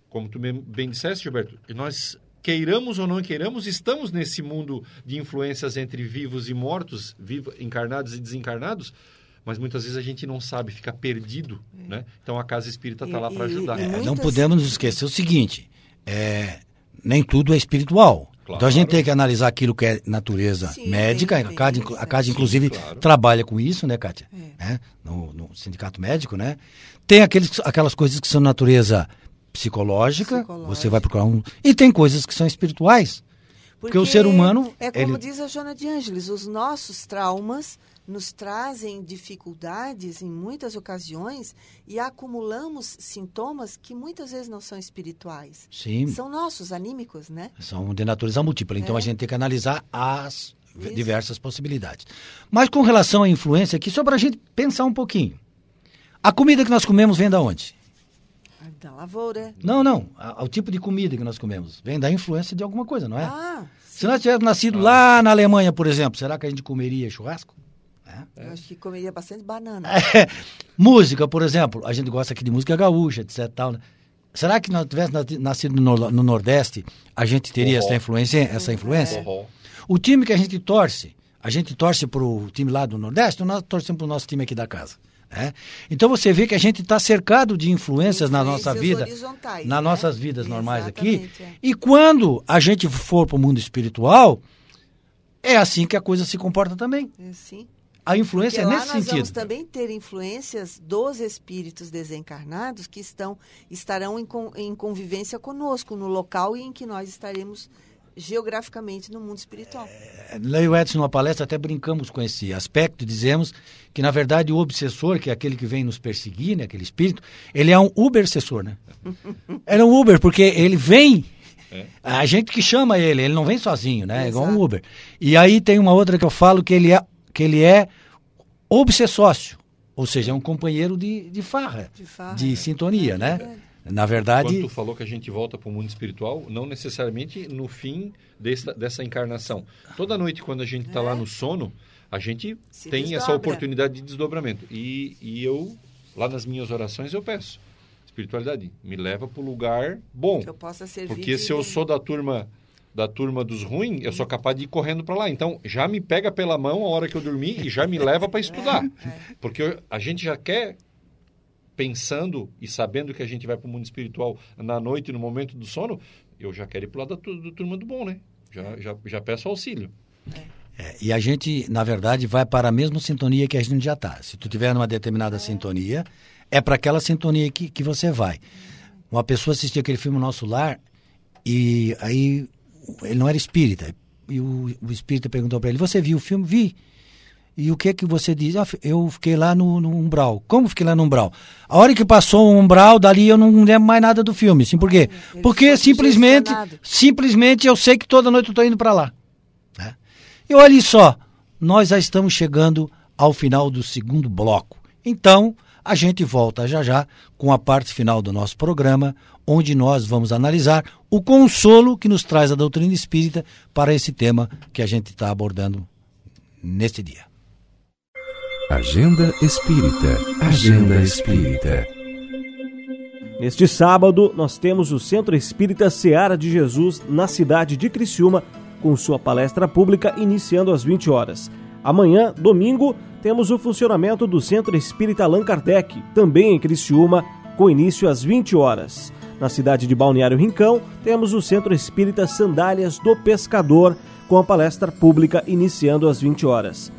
como tu bem- disseste, Gilberto, nós queiramos ou não queiramos, estamos nesse mundo de influências entre vivos e mortos, vivo, encarnados e desencarnados, mas muitas vezes a gente não sabe, fica perdido, né? Então a casa espírita está lá para e- ajudar. e É, muitas- Não podemos nos esquecer o seguinte: é, nem tudo é espiritual. Claro. Então a gente tem que analisar aquilo que é natureza Sim, médica. tem- a CAD, isso, a é. CAD Sim, inclusive, claro. trabalha com isso, né, Kátia? É. Né? No, no sindicato médico, né? Tem aqueles, aquelas coisas que são natureza psicológica, Psicológica. você vai procurar um. E tem coisas que são espirituais. Porque o ser humano, É como ele- diz a Joana de Ângeles, os nossos traumas nos trazem dificuldades em muitas ocasiões e acumulamos sintomas que muitas vezes não são espirituais. Sim, São nossos, anímicos, né? são de natureza múltipla. Então É. a gente tem que analisar as Isso. diversas possibilidades. Mas com relação à influência aqui, só para a gente pensar um pouquinho. A comida que nós comemos vem da onde? Da lavoura. Não, não. O tipo de comida que nós comemos vem da influência de alguma coisa, não é? Ah, Se nós tivéssemos nascido lá na Alemanha, por exemplo, será que a gente comeria churrasco? Eu acho que comeria bastante banana. música, por exemplo, a gente gosta aqui de música gaúcha, etc. Tal, né? Será que nós tivéssemos nascido no, no Nordeste, a gente teria Forró. essa influência? Essa influência? Forró. O time que a gente torce, a gente torce para o time lá do Nordeste, ou nós torcemos para o nosso time aqui da casa. né? Então você vê que a gente está cercado de influências na nossa Influências vida, horizontais, nas né? nossas vidas normais aqui. Exatamente, é. E quando a gente for para o mundo espiritual, é assim que a coisa se comporta também. É sim. A influência Porque é nesse nós vamos sentido. também ter influências dos espíritos desencarnados que estão estarão em, em convivência conosco no local em que nós estaremos geograficamente no mundo espiritual. Lá eu e o Edson, numa palestra, até brincamos com esse aspecto, dizemos que, na verdade, o obsessor, que é aquele que vem nos perseguir, né, aquele espírito, ele é um ubercessor, né? Era um Uber, porque ele vem, a gente que chama ele, ele não vem sozinho, né? É igual um. Uber. E aí tem uma outra que eu falo que ele é, que ele é obsessócio, ou seja, é um companheiro de, de farra, De farra. de sintonia, É né? Na verdade, Quando tu falou que a gente volta para o mundo espiritual, não necessariamente no fim dessa, dessa encarnação. Toda noite, quando a gente está lá no sono, a gente Se tem essa desdobra. oportunidade de desdobramento. E, e eu, lá nas minhas orações, eu peço. Espiritualidade, me leva para o lugar bom. Que eu possa servir Porque de se eu sou da turma da turma dos ruins, eu sou capaz de ir correndo para lá. Então, já me pega pela mão a hora que eu dormir e já me leva para estudar. Porque eu- a gente já quer pensando e sabendo que a gente vai para o mundo espiritual na noite, no momento do sono, eu já quero ir para lado da do turma do bom, né? Já, já, já peço auxílio. É, e a gente, na verdade, vai para a mesma sintonia que a gente já está. Se tu tiver numa determinada sintonia, é para aquela sintonia que, que você vai. Uma pessoa assistia aquele filme Nosso Lar e aí ele não era espírita. E o, o espírita perguntou para ele: Você viu o filme? Vi. E o que é que você diz? "Ah, eu fiquei lá no, no umbral. Como fiquei lá no umbral? A hora que passou o umbral, dali eu não lembro mais nada do filme. Sim, por quê? ele Porque simplesmente, simplesmente eu sei que toda noite eu estou indo para lá. né? E olha só, nós já estamos chegando ao final do segundo bloco. Então, a gente volta já já com a parte final do nosso programa, onde nós vamos analisar o consolo que nos traz a doutrina espírita para esse tema que a gente está abordando neste dia. Agenda Espírita. Agenda Espírita. Neste sábado, nós temos o Centro Espírita Seara de Jesus na cidade de Criciúma, com sua palestra pública iniciando às 20 horas. Amanhã, domingo, temos o funcionamento do Centro Espírita Allan Kardec, também em Criciúma, com início às 20 horas. Na cidade de Balneário Rincão, temos o Centro Espírita Sandálias do Pescador, com a palestra pública iniciando às 20 horas.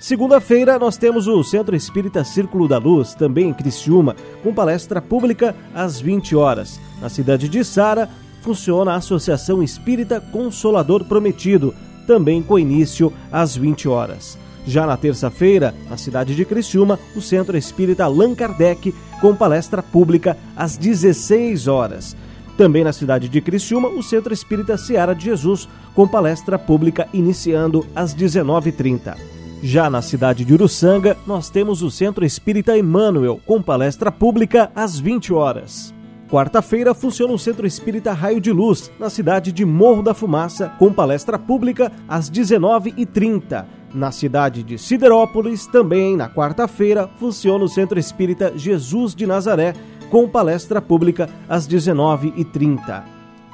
Segunda-feira, nós temos o Centro Espírita Círculo da Luz, também em Criciúma, com palestra pública às 20 horas. Na cidade de Sara, funciona a Associação Espírita Consolador Prometido, também com início às 20 horas. Já na terça-feira, na cidade de Criciúma, o Centro Espírita Allan Kardec, com palestra pública às 16 horas. Também na cidade de Criciúma, o Centro Espírita Seara de Jesus, com palestra pública iniciando às 19h30. Já na cidade de Uruçanga, nós temos o Centro Espírita Emmanuel, com palestra pública às 20 horas. Quarta-feira funciona o Centro Espírita Raio de Luz, na cidade de Morro da Fumaça, com palestra pública às 19h30. Na cidade de Siderópolis, também na quarta-feira, funciona o Centro Espírita Jesus de Nazaré, com palestra pública às 19h30.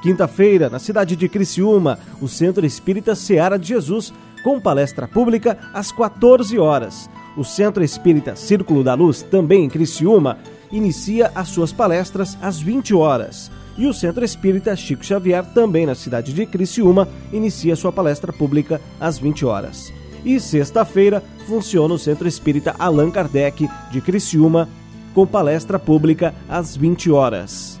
Quinta-feira, na cidade de Criciúma, o Centro Espírita Seara de Jesus, com palestra pública às 14 horas. O Centro Espírita Círculo da Luz, também em Criciúma, inicia as suas palestras às 20 horas. E o Centro Espírita Chico Xavier, também na cidade de Criciúma, inicia sua palestra pública às 20 horas. E sexta-feira funciona o Centro Espírita Allan Kardec de Criciúma, com palestra pública às 20 horas.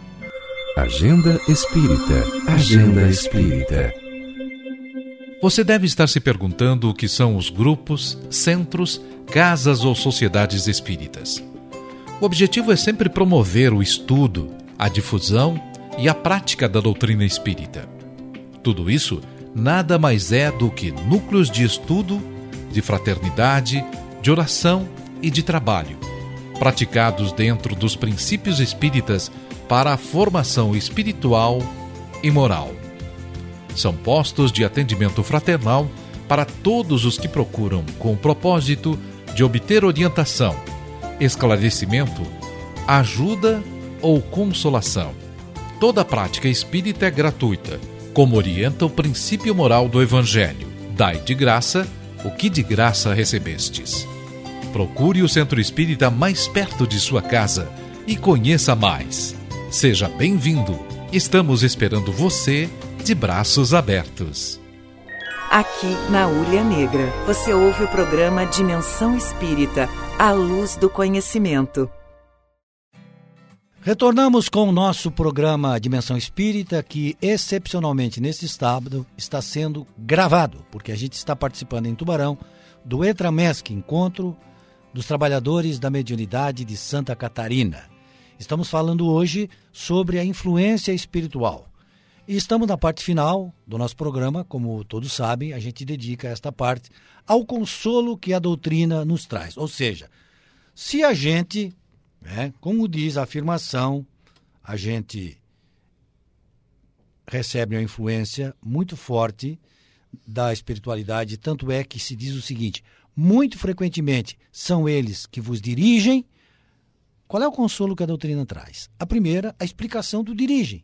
Agenda Espírita. Agenda Espírita. Você deve estar se perguntando o que são os grupos, centros, casas ou sociedades espíritas. O objetivo é sempre promover o estudo, a difusão e a prática da doutrina espírita. Tudo isso nada mais é do que núcleos de estudo, de fraternidade, de oração e de trabalho, praticados dentro dos princípios espíritas para a formação espiritual e moral. São postos de atendimento fraternal para todos os que procuram com o propósito de obter orientação esclarecimento, ajuda ou consolação. Toda prática espírita é gratuita, como orienta o princípio moral do Evangelho. Dai de graça o que de graça recebestes. Procure o centro espírita mais perto de sua casa e conheça mais. Seja bem-vindo. Estamos esperando você de braços abertos. Aqui na Ulha Negra, você ouve o programa Dimensão Espírita a luz do conhecimento. Retornamos com o nosso programa Dimensão Espírita, que excepcionalmente neste sábado está sendo gravado, porque a gente está participando em Tubarão do Etramesc, encontro dos trabalhadores da mediunidade de Santa Catarina. Estamos falando hoje sobre a influência espiritual. E estamos na parte final do nosso programa, como todos sabem, a gente dedica esta parte ao consolo que a doutrina nos traz. Ou seja, se a gente, né, como diz a afirmação, a gente recebe uma influência muito forte da espiritualidade, tanto é que se diz o seguinte: muito frequentemente são eles que vos dirigem. Qual é o consolo que a doutrina traz? A primeira, a explicação do dirigem.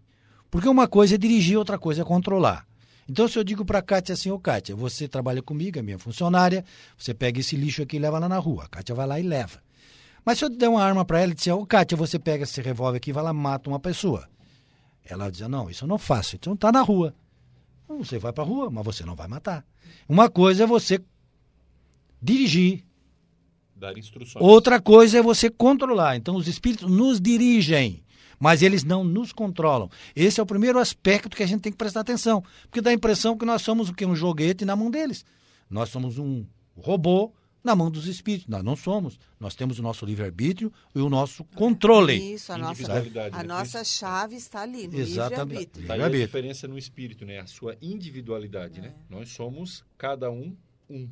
Porque uma coisa é dirigir, outra coisa é controlar. Então, se eu digo para a Kátia assim, ô Kátia, você trabalha comigo, é minha funcionária, você pega esse lixo aqui e leva lá na rua. A Kátia vai lá e leva. Mas se eu der uma arma para ela e disser, ô Kátia, você pega esse revólver aqui e vai lá mata uma pessoa. Ela diz, não, isso eu não faço, então está na rua. Você vai para a rua, mas você não vai matar. Uma coisa é você dirigir. Dar instruções. Outra coisa é você controlar. Então, os espíritos nos dirigem mas eles não nos controlam. Esse é o primeiro aspecto que a gente tem que prestar atenção, porque dá a impressão que nós somos o que um joguete na mão deles. Nós somos um robô na mão dos espíritos. Nós não somos. Nós temos o nosso livre-arbítrio e o nosso controle. Isso, a nossa, a né? nossa chave está ali, no Exatamente. livre-arbítrio. Daí a diferença no espírito, né? A sua individualidade, né? Nós somos cada um um.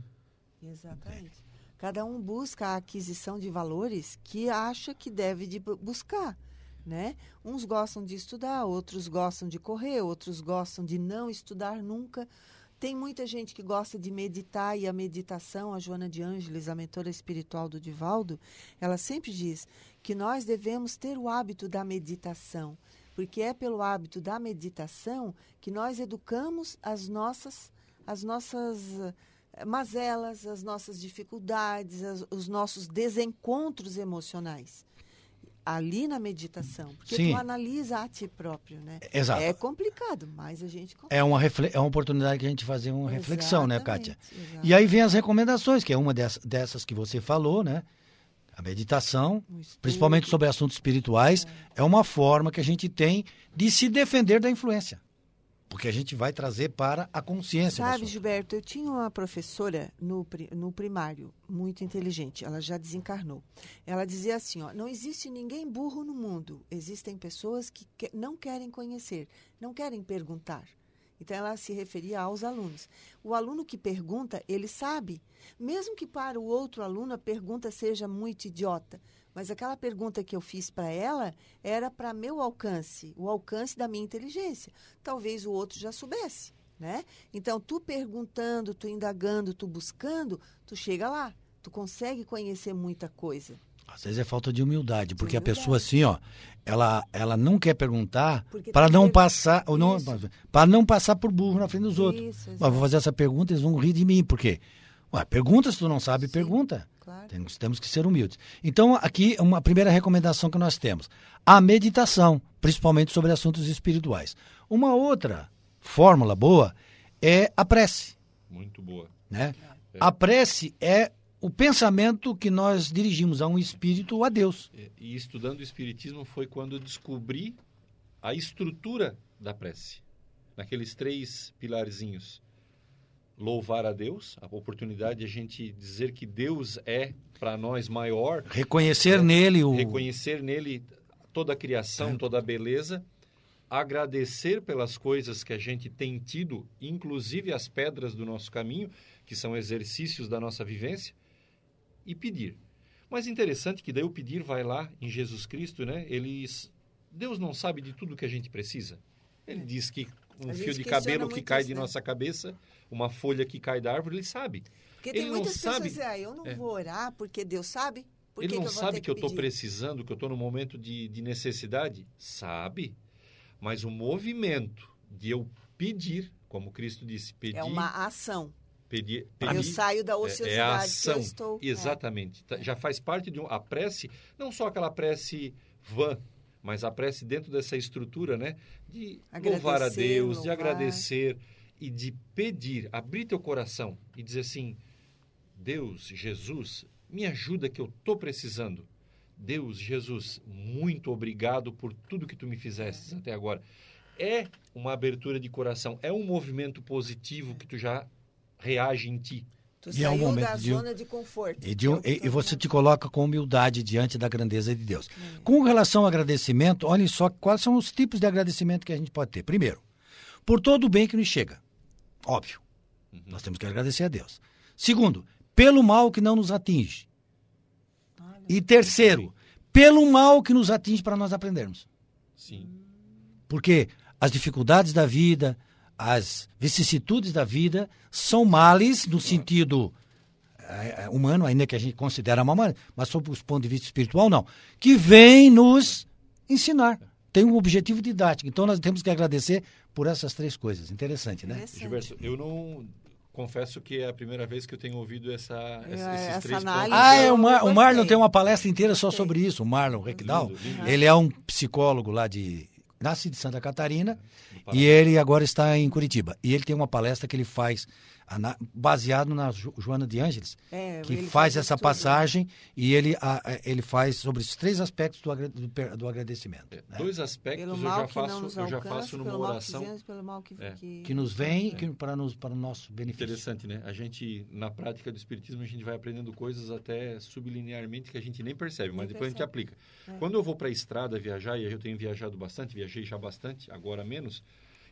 Exatamente. Cada um busca a aquisição de valores que acha que deve de bu- buscar. Né? Uns gostam de estudar, outros gostam de correr, outros gostam de não estudar nunca. Tem muita gente que gosta de meditar e a meditação, a Joana de Ângeles, a mentora espiritual do Divaldo, ela sempre diz que nós devemos ter o hábito da meditação, porque é pelo hábito da meditação que nós educamos as nossas as nossas eh, mazelas, as nossas dificuldades, as- os nossos desencontros emocionais. Ali na meditação, porque Sim. tu analisa a ti próprio, né? Exato. É complicado, mas a gente É uma, é uma oportunidade que a gente fazer uma reflexão, né, Kátia? Exatamente, E aí vem as recomendações, que é uma dessas, dessas que você falou, né? A meditação, principalmente sobre assuntos espirituais, é uma forma que a gente tem de se defender da influência. Porque a gente vai trazer para a consciência. Sabe, Gilberto, eu tinha uma professora no, no primário, muito inteligente, ela já desencarnou. Ela dizia assim: ó, não existe ninguém burro no mundo, existem pessoas que, que não querem conhecer, não querem perguntar. Então ela se referia aos alunos. O aluno que pergunta, ele sabe, mesmo que para o outro aluno a pergunta seja muito idiota. Mas aquela pergunta que eu fiz para ela era para meu alcance, o alcance da minha inteligência. Talvez o outro já soubesse, né? Então, tu perguntando, tu indagando, tu buscando, tu chega lá. Tu consegue conhecer muita coisa. Às vezes é falta de humildade, porque humildade. a pessoa assim, ó, ela, ela não quer perguntar para não passar, ou não, para não passar por burro na frente dos outros. Isso, Mas vou fazer essa pergunta, eles vão rir de mim, por quê? Ué, pergunta se tu não sabe, Sim, pergunta. Claro. Temos, temos que ser humildes. Então, aqui, uma primeira recomendação que nós temos: a meditação, principalmente sobre assuntos espirituais. Uma outra fórmula boa é a prece. Muito boa. Né? É. A prece é o pensamento que nós dirigimos a um espírito ou a Deus. É, e estudando o espiritismo foi quando eu descobri a estrutura da prece, naqueles três pilarzinhos louvar a Deus, a oportunidade de a gente dizer que Deus é para nós maior, reconhecer nele o reconhecer nele toda a criação, é. toda a beleza, agradecer pelas coisas que a gente tem tido, inclusive as pedras do nosso caminho, que são exercícios da nossa vivência, e pedir. Mas interessante que daí o pedir vai lá em Jesus Cristo, né? Eles Deus não sabe de tudo que a gente precisa. Ele é. diz que um fio de cabelo que cai isso, de né? nossa cabeça, uma folha que cai da árvore, ele sabe. Porque tem ele muitas pessoas que dizem, ah, eu não é. vou orar porque Deus sabe. Por ele que não que sabe que, eu estou precisando, que eu estou no momento de, de necessidade? Sabe. Mas o movimento de eu pedir, como Cristo disse, pedir... É uma ação. Pedir, pedir, eu saio da ociosidade é, é a ação. que eu estou. É. Exatamente. É. Já faz parte de um, a prece, não só aquela prece vã, mas a prece dentro dessa estrutura, né? De agradecer, louvar a Deus, louvar. de agradecer e de pedir, abrir teu coração e dizer assim: Deus, Jesus, me ajuda que eu estou precisando. Deus, Jesus, muito obrigado por tudo que tu me fizeste até agora. É uma abertura de coração, é um movimento positivo que tu já reage em ti. Tu e é um momento da de, zona de conforto. E, de um, e, e, você te coloca com humildade diante da grandeza de Deus. É. Com relação ao agradecimento, olhem só quais são os tipos de agradecimento que a gente pode ter. Primeiro, por todo o bem que nos chega. Óbvio. Uhum. Nós temos que agradecer a Deus. Segundo, pelo mal que não nos atinge. Olha, e terceiro, pelo mal que nos atinge para nós aprendermos. Sim. Porque as dificuldades da vida, as vicissitudes da vida são males no sentido é, é, humano, ainda que a gente considera mal, mas sob o ponto de vista espiritual, não. Que vem nos ensinar. Tem um objetivo didático. Então nós temos que agradecer por essas três coisas. Interessante, né? Interessante. Gilberto, eu não confesso que é a primeira vez que eu tenho ouvido essa, é, esses essa três análise, pontos. Ah, é, o, Mar, o Marlon tem uma palestra inteira só sobre isso, o Marlon Reckdal. Ele é um psicólogo lá de nasce de Santa Catarina e ele agora está em Curitiba. E ele tem uma palestra que ele faz baseado na Joana de Ângeles, é, que faz, faz essa tudo. passagem e ele, a, ele faz sobre os três aspectos do, do, do agradecimento. É, né? Dois aspectos eu já faço, eu já faço numa oração que, é. que, que, nos vem é. para, nos, para o nosso benefício. Interessante, né? A gente, na prática do Espiritismo, a gente vai aprendendo coisas até sublinearmente que a gente nem percebe, mas nem depois percebe. a gente aplica. É. Quando eu vou para a estrada viajar, e eu tenho viajado bastante, viajei já bastante, agora menos,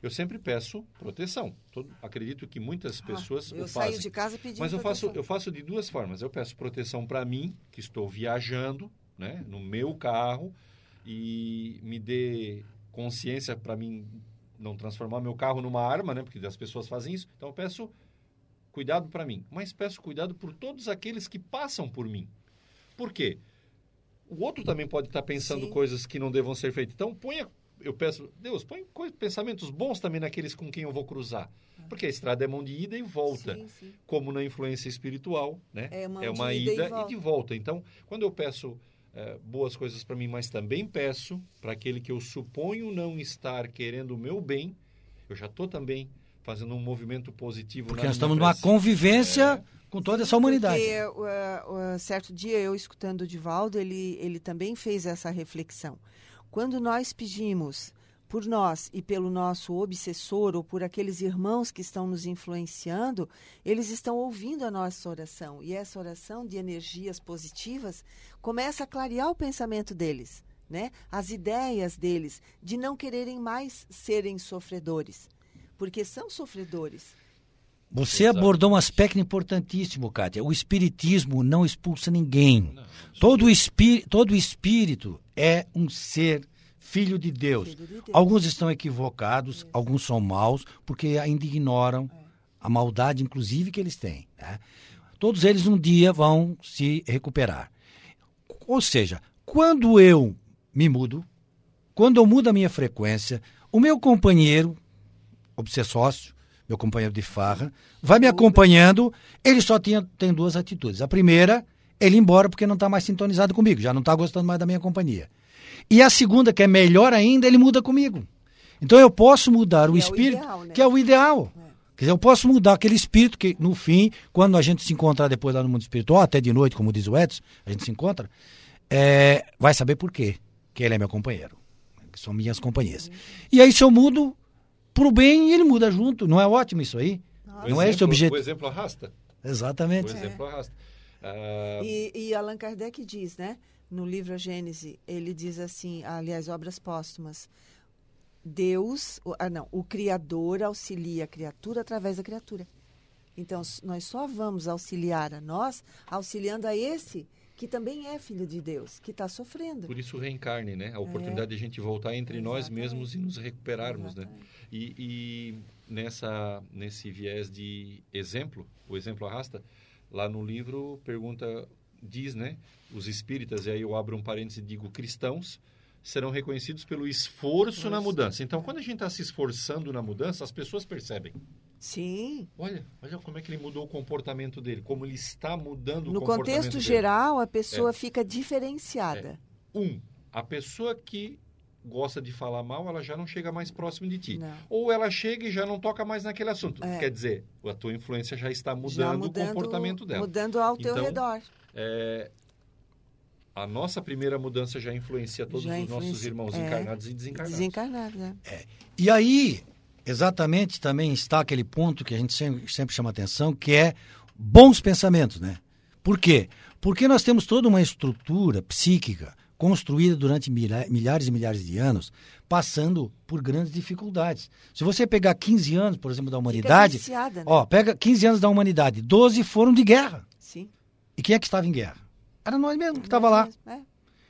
eu sempre peço proteção. Todo, acredito que muitas ah, pessoas ah, eu o fazem. saio de casa pedindo Mas eu proteção. faço, eu faço de duas formas. Eu peço proteção para mim, que estou viajando, né, no meu carro, e me dê consciência para mim não transformar meu carro numa arma, né, porque as pessoas fazem isso. Então eu peço cuidado para mim, mas peço cuidado por todos aqueles que passam por mim. Por quê? O outro também pode estar pensando Sim. coisas que não devam ser feitas. Então ponha eu peço, Deus, põe pensamentos bons também naqueles com quem eu vou cruzar. Porque a estrada é mão de ida e volta. Sim, sim. Como na influência espiritual, né? É uma, é uma ida, ida e, e, de volta. Então, quando eu peço é, boas coisas para mim, mas também peço para aquele que eu suponho não estar querendo o meu bem, eu já estou também fazendo um movimento positivo. Porque nós estamos numa convivência... É com toda essa humanidade. Porque, uh, uh, certo dia, eu escutando o Divaldo, ele, ele também fez essa reflexão. Quando nós pedimos por nós e pelo nosso obsessor ou por aqueles irmãos que estão nos influenciando, eles estão ouvindo a nossa oração. E essa oração de energias positivas começa a clarear o pensamento deles, né? As ideias deles de não quererem mais serem sofredores, porque são sofredores. Você Exato. abordou um aspecto importantíssimo, Kátia. O espiritismo não expulsa ninguém. Não, todo, espí todo espírito é um ser filho de Deus. Filho de Deus. Alguns estão equivocados, Isso. alguns são maus, porque ainda ignoram é. a maldade, inclusive, que eles têm. Né? Todos eles um dia vão se recuperar. Ou seja, quando eu me mudo, quando eu mudo a minha frequência, o meu companheiro, obsessócio, meu companheiro de farra, vai me acompanhando. Ele só tinha, tem duas atitudes. A primeira, ele ir embora porque não está mais sintonizado comigo, já não está gostando mais da minha companhia. E a segunda, que é melhor ainda, ele muda comigo. Então eu posso mudar que o é espírito, o ideal, né? que é o ideal. É. Quer dizer, eu posso mudar aquele espírito que, no fim, quando a gente se encontrar depois lá no mundo espiritual, até de noite, como diz o Edson, a gente se encontra, é, vai saber por quê. Que ele é meu companheiro. Que são minhas companhias. Uhum. E aí, se eu mudo, pro bem e ele muda junto. Não é ótimo isso aí? Nossa. Não é esse o objetivo. O exemplo arrasta. Exatamente. O exemplo é. arrasta. Uh... E, e Allan Kardec diz, né? No livro A Gênese, ele diz assim, aliás, obras póstumas. Deus, ah, não, o Criador auxilia a criatura através da criatura. Então, nós só vamos auxiliar a nós auxiliando a esse que também é filho de Deus, que está sofrendo. Por isso reencarne, né? A oportunidade é. de a gente voltar entre Exatamente. nós mesmos e nos recuperarmos, né? Exatamente. né? E, e, nessa nesse viés de exemplo, o exemplo arrasta, lá no livro pergunta diz, né? Os espíritas, e aí eu abro um parênteses e digo cristãos, serão reconhecidos pelo esforço na mudança. Então, quando a gente está se esforçando na mudança, as pessoas percebem. Sim. Olha, olha como é que ele mudou o comportamento dele, como ele está mudando no o comportamento dele. No contexto geral, a pessoa é. fica diferenciada. É. Um, a pessoa que gosta de falar mal, ela já não chega mais próximo de ti. Não. Ou ela chega e já não toca mais naquele assunto. É. Quer dizer, a tua influência já está mudando, já mudando o comportamento dela. Mudando ao teu então, redor. É, a nossa primeira mudança já influencia todos já os influencia, nossos irmãos é, encarnados e desencarnados. Desencarnados, né? É. E aí, exatamente também está aquele ponto que a gente sempre, sempre chama atenção, que é bons pensamentos, né? Por quê? Porque nós temos toda uma estrutura psíquica construída durante milhares e milhares de anos, passando por grandes dificuldades. Se você pegar 15 anos, por exemplo, da humanidade, viciada, né? ó, pega 15 anos da humanidade, 12 foram de guerra. Sim. E quem é que estava em guerra? Era nós mesmos que estava lá. É.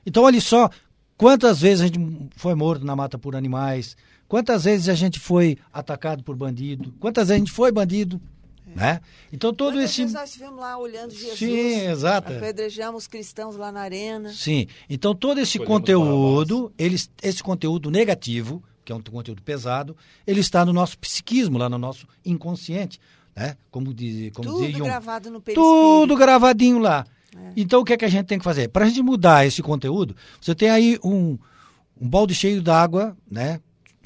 Então, olha só, quantas vezes a gente foi morto na mata por animais, Quantas vezes a gente foi atacado por bandido? Quantas vezes a gente foi bandido? É. Né? Então todo Quantas esse. Vezes nós estivemos lá olhando Jesus. Sim, exato. Apedrejamos cristãos lá na arena. Sim. Então todo esse conteúdo, ele, esse conteúdo negativo, que é um conteúdo pesado, ele está no nosso psiquismo, lá no nosso inconsciente. Né? Como, diz, como Tudo dizia gravado no Tudo gravadinho lá. É. Então o que é que a gente tem que fazer? Para a gente mudar esse conteúdo, você tem aí um, um balde cheio d'água, né?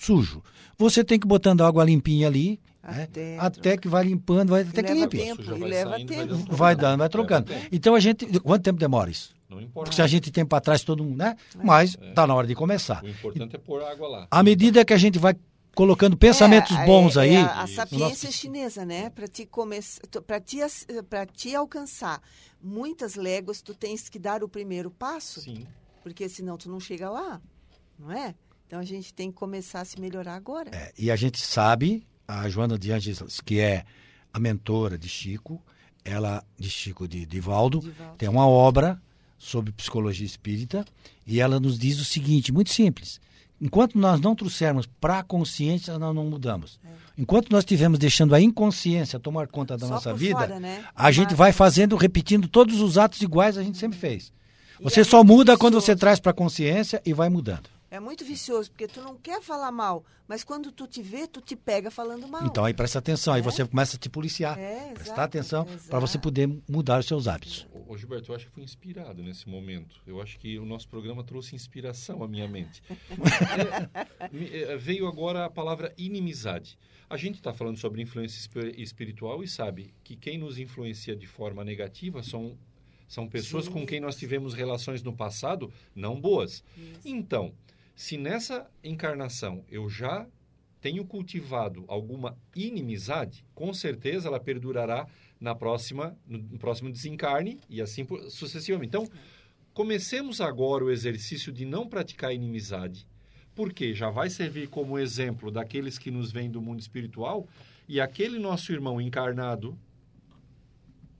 Sujo. Você tem que botando água limpinha ali, né? até que vai limpando, vai até que limpe. Tempo, vai, leva saindo, tempo. vai, vai dando, vai trocando. Então a gente. Quanto tempo demora isso? Não importa. Porque se a gente tem para trás todo mundo, né? É. Mas está é. na hora de começar. O importante é pôr água lá. À medida que a gente vai colocando pensamentos é, bons é, aí. É a, a sapiência nosso... chinesa, né? Para te começar, para te, para te alcançar muitas léguas, tu tens que dar o primeiro passo. Sim. Porque senão tu não chega lá, não é? Então a gente tem que começar a se melhorar agora. É, e a gente sabe, a Joana de Angelis, que é a mentora de Chico, ela, de Chico de Divaldo, Divaldo. tem uma obra sobre psicologia espírita e ela nos diz o seguinte, muito simples. Enquanto nós não trouxermos para a consciência, nós não mudamos. É. Enquanto nós estivermos deixando a inconsciência tomar conta da Só nossa vida, fora, né? a Mas... gente vai fazendo, repetindo todos os atos iguais a gente sempre fez. Você só muda quando você traz para a consciência e vai mudando. É muito vicioso, porque tu não quer falar mal, mas quando tu te vê, tu te pega falando mal. Então aí presta atenção, é? aí você começa a te policiar. É, Prestar atenção para você poder mudar os seus hábitos. Ô, Gilberto, eu acho que fui inspirado nesse momento. Eu acho que o nosso programa trouxe inspiração à minha mente. é, veio agora a palavra inimizade. A gente está falando sobre influência espiritual e sabe que quem nos influencia de forma negativa são são pessoas Sim. com quem nós tivemos relações no passado não boas. Isso. Então, Se nessa encarnação eu já tenho cultivado alguma inimizade, com certeza ela perdurará na próxima, no próximo desencarne e assim sucessivamente. Então, comecemos agora o exercício de não praticar inimizade, porque já vai servir como exemplo daqueles que nos vêm do mundo espiritual e aquele nosso irmão encarnado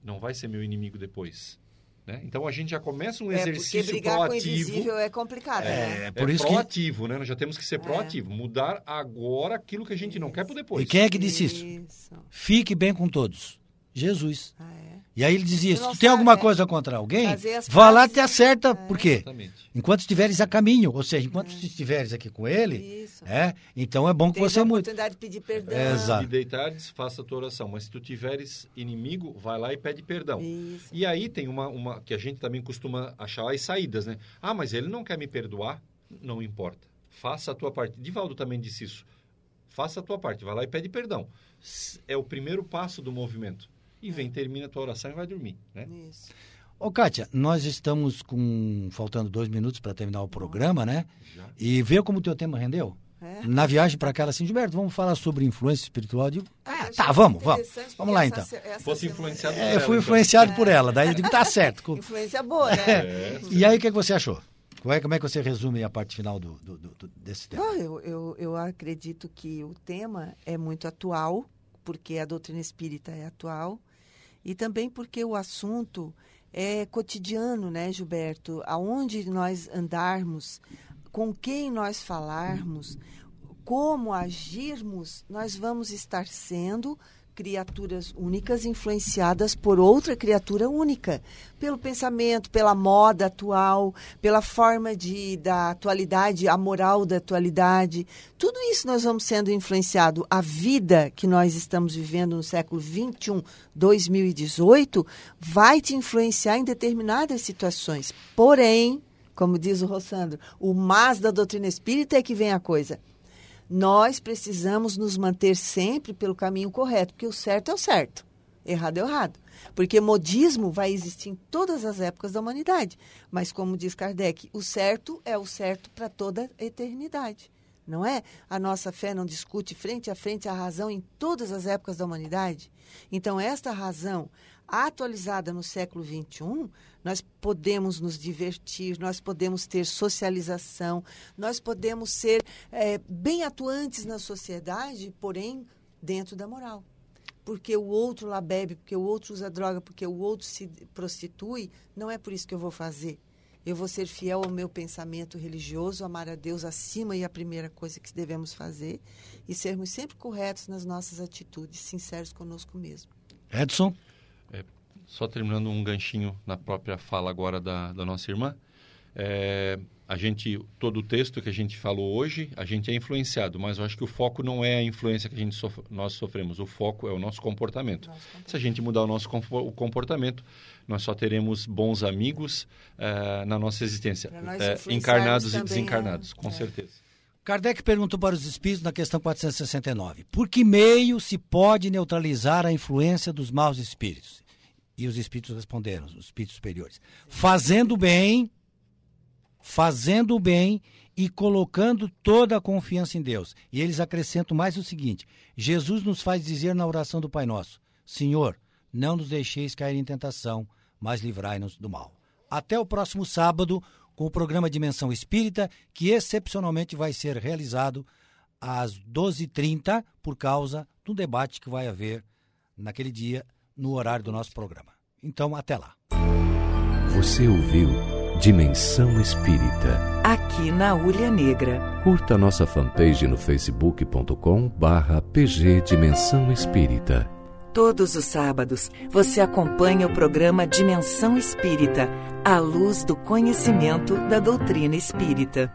não vai ser meu inimigo depois. Né? Então a gente já começa um É, porque exercício brigar com o proativo. invisível é complicado, né? É, por é isso que. proativo, né? Nós já temos que ser proativo. Mudar agora aquilo que a gente não quer para depois. E quem é que disse isso? Isso. Fique bem com todos. Jesus. Ah, é. E aí ele dizia: se tu tem alguma é. coisa contra alguém, vá lá e te acerta. Por quê? Exatamente. Enquanto estiveres a caminho, ou seja, enquanto estiveres aqui com ele, Isso. é, então é bom que Tem você oportunidade de pedir perdão. É, exato. E deitares, faça a tua oração. Mas se tu tiveres inimigo, vai lá e pede perdão. Isso. E aí tem uma, uma que a gente também costuma achar as saídas, né? Ah, mas ele não quer me perdoar? Não importa. Faça a tua parte. Divaldo também disse isso. Faça a tua parte. Vai lá e pede perdão. É o primeiro passo do movimento. E vem, termina a tua oração e vai dormir, né? Isso. Ô, Kátia, nós estamos com. faltando dois minutos para terminar o programa, né? Já. E vê como o teu tema rendeu? É. Na viagem para cá, assim, Gilberto, vamos falar sobre influência espiritual. Eu digo, ah, achei tá, vamos, vamos. Vamos lá então. Fosse influenciado É, eu por fui ela, então. influenciado por ela, daí eu digo, tá certo. Influência boa, né? É. E aí, o que, que você achou? Como é, como é que você resume a parte final do, do- do- do- desse tema? Ah, eu, eu, eu acredito que o tema é muito atual, porque a doutrina espírita é atual, e também porque o assunto é cotidiano, né, Gilberto? Aonde nós andarmos, com quem nós falarmos, como agirmos, nós vamos estar sendo criaturas únicas influenciadas por outra criatura única, pelo pensamento, pela moda atual, pela forma de da atualidade, a moral da atualidade. Tudo isso nós vamos sendo influenciado. A vida que nós estamos vivendo no século 21, 2018, vai te influenciar em determinadas situações. Porém, como diz o Rossandro, o mas da doutrina espírita é que vem a coisa nós precisamos nos manter sempre pelo caminho correto, porque o certo é o certo, errado é o errado. Porque modismo vai existir em todas as épocas da humanidade, mas como diz Kardec, o certo é o certo para toda a eternidade. Não é? A nossa fé não discute frente a frente a razão em todas as épocas da humanidade. Então, esta razão atualizada no século XXI, nós podemos nos divertir, nós podemos ter socialização, nós podemos ser é, bem atuantes na sociedade, porém dentro da moral. Porque o outro lá bebe, porque o outro usa droga, porque o outro se prostitui, não é por isso que eu vou fazer. Eu vou ser fiel ao meu pensamento religioso, amar a Deus acima e a primeira coisa que devemos fazer, e sermos sempre corretos nas nossas atitudes, sinceros conosco mesmo. Edson? Só terminando um ganchinho na própria fala agora da, da nossa irmã. É, a gente, todo o texto que a gente falou hoje, a gente é influenciado, mas eu acho que o foco não é a influência que a gente sof nós sofremos, o foco é o nosso comportamento. Se a gente mudar o nosso o comportamento, nós só teremos bons amigos eh, na nossa existência, influenciarmos encarnados e também, desencarnados, é. com É. certeza. Kardec perguntou para os espíritos na questão 469: por que meio se pode neutralizar a influência dos maus espíritos? E os espíritos responderam, os espíritos superiores: fazendo bem, fazendo bem e colocando toda a confiança em Deus. E eles acrescentam mais o seguinte: Jesus nos faz dizer na oração do Pai Nosso: Senhor, não nos deixeis cair em tentação, mas livrai-nos do mal. Até o próximo sábado com o programa Dimensão Espírita, que excepcionalmente vai ser realizado às 12h30 por causa do debate que vai haver naquele dia no horário do nosso programa. Então, até lá. Você ouviu Dimensão Espírita. Aqui na Ulha Negra. Curta nossa fanpage no facebook.com barra pg Dimensão Espírita. Todos os sábados, você acompanha o programa Dimensão Espírita, à luz do conhecimento da doutrina espírita.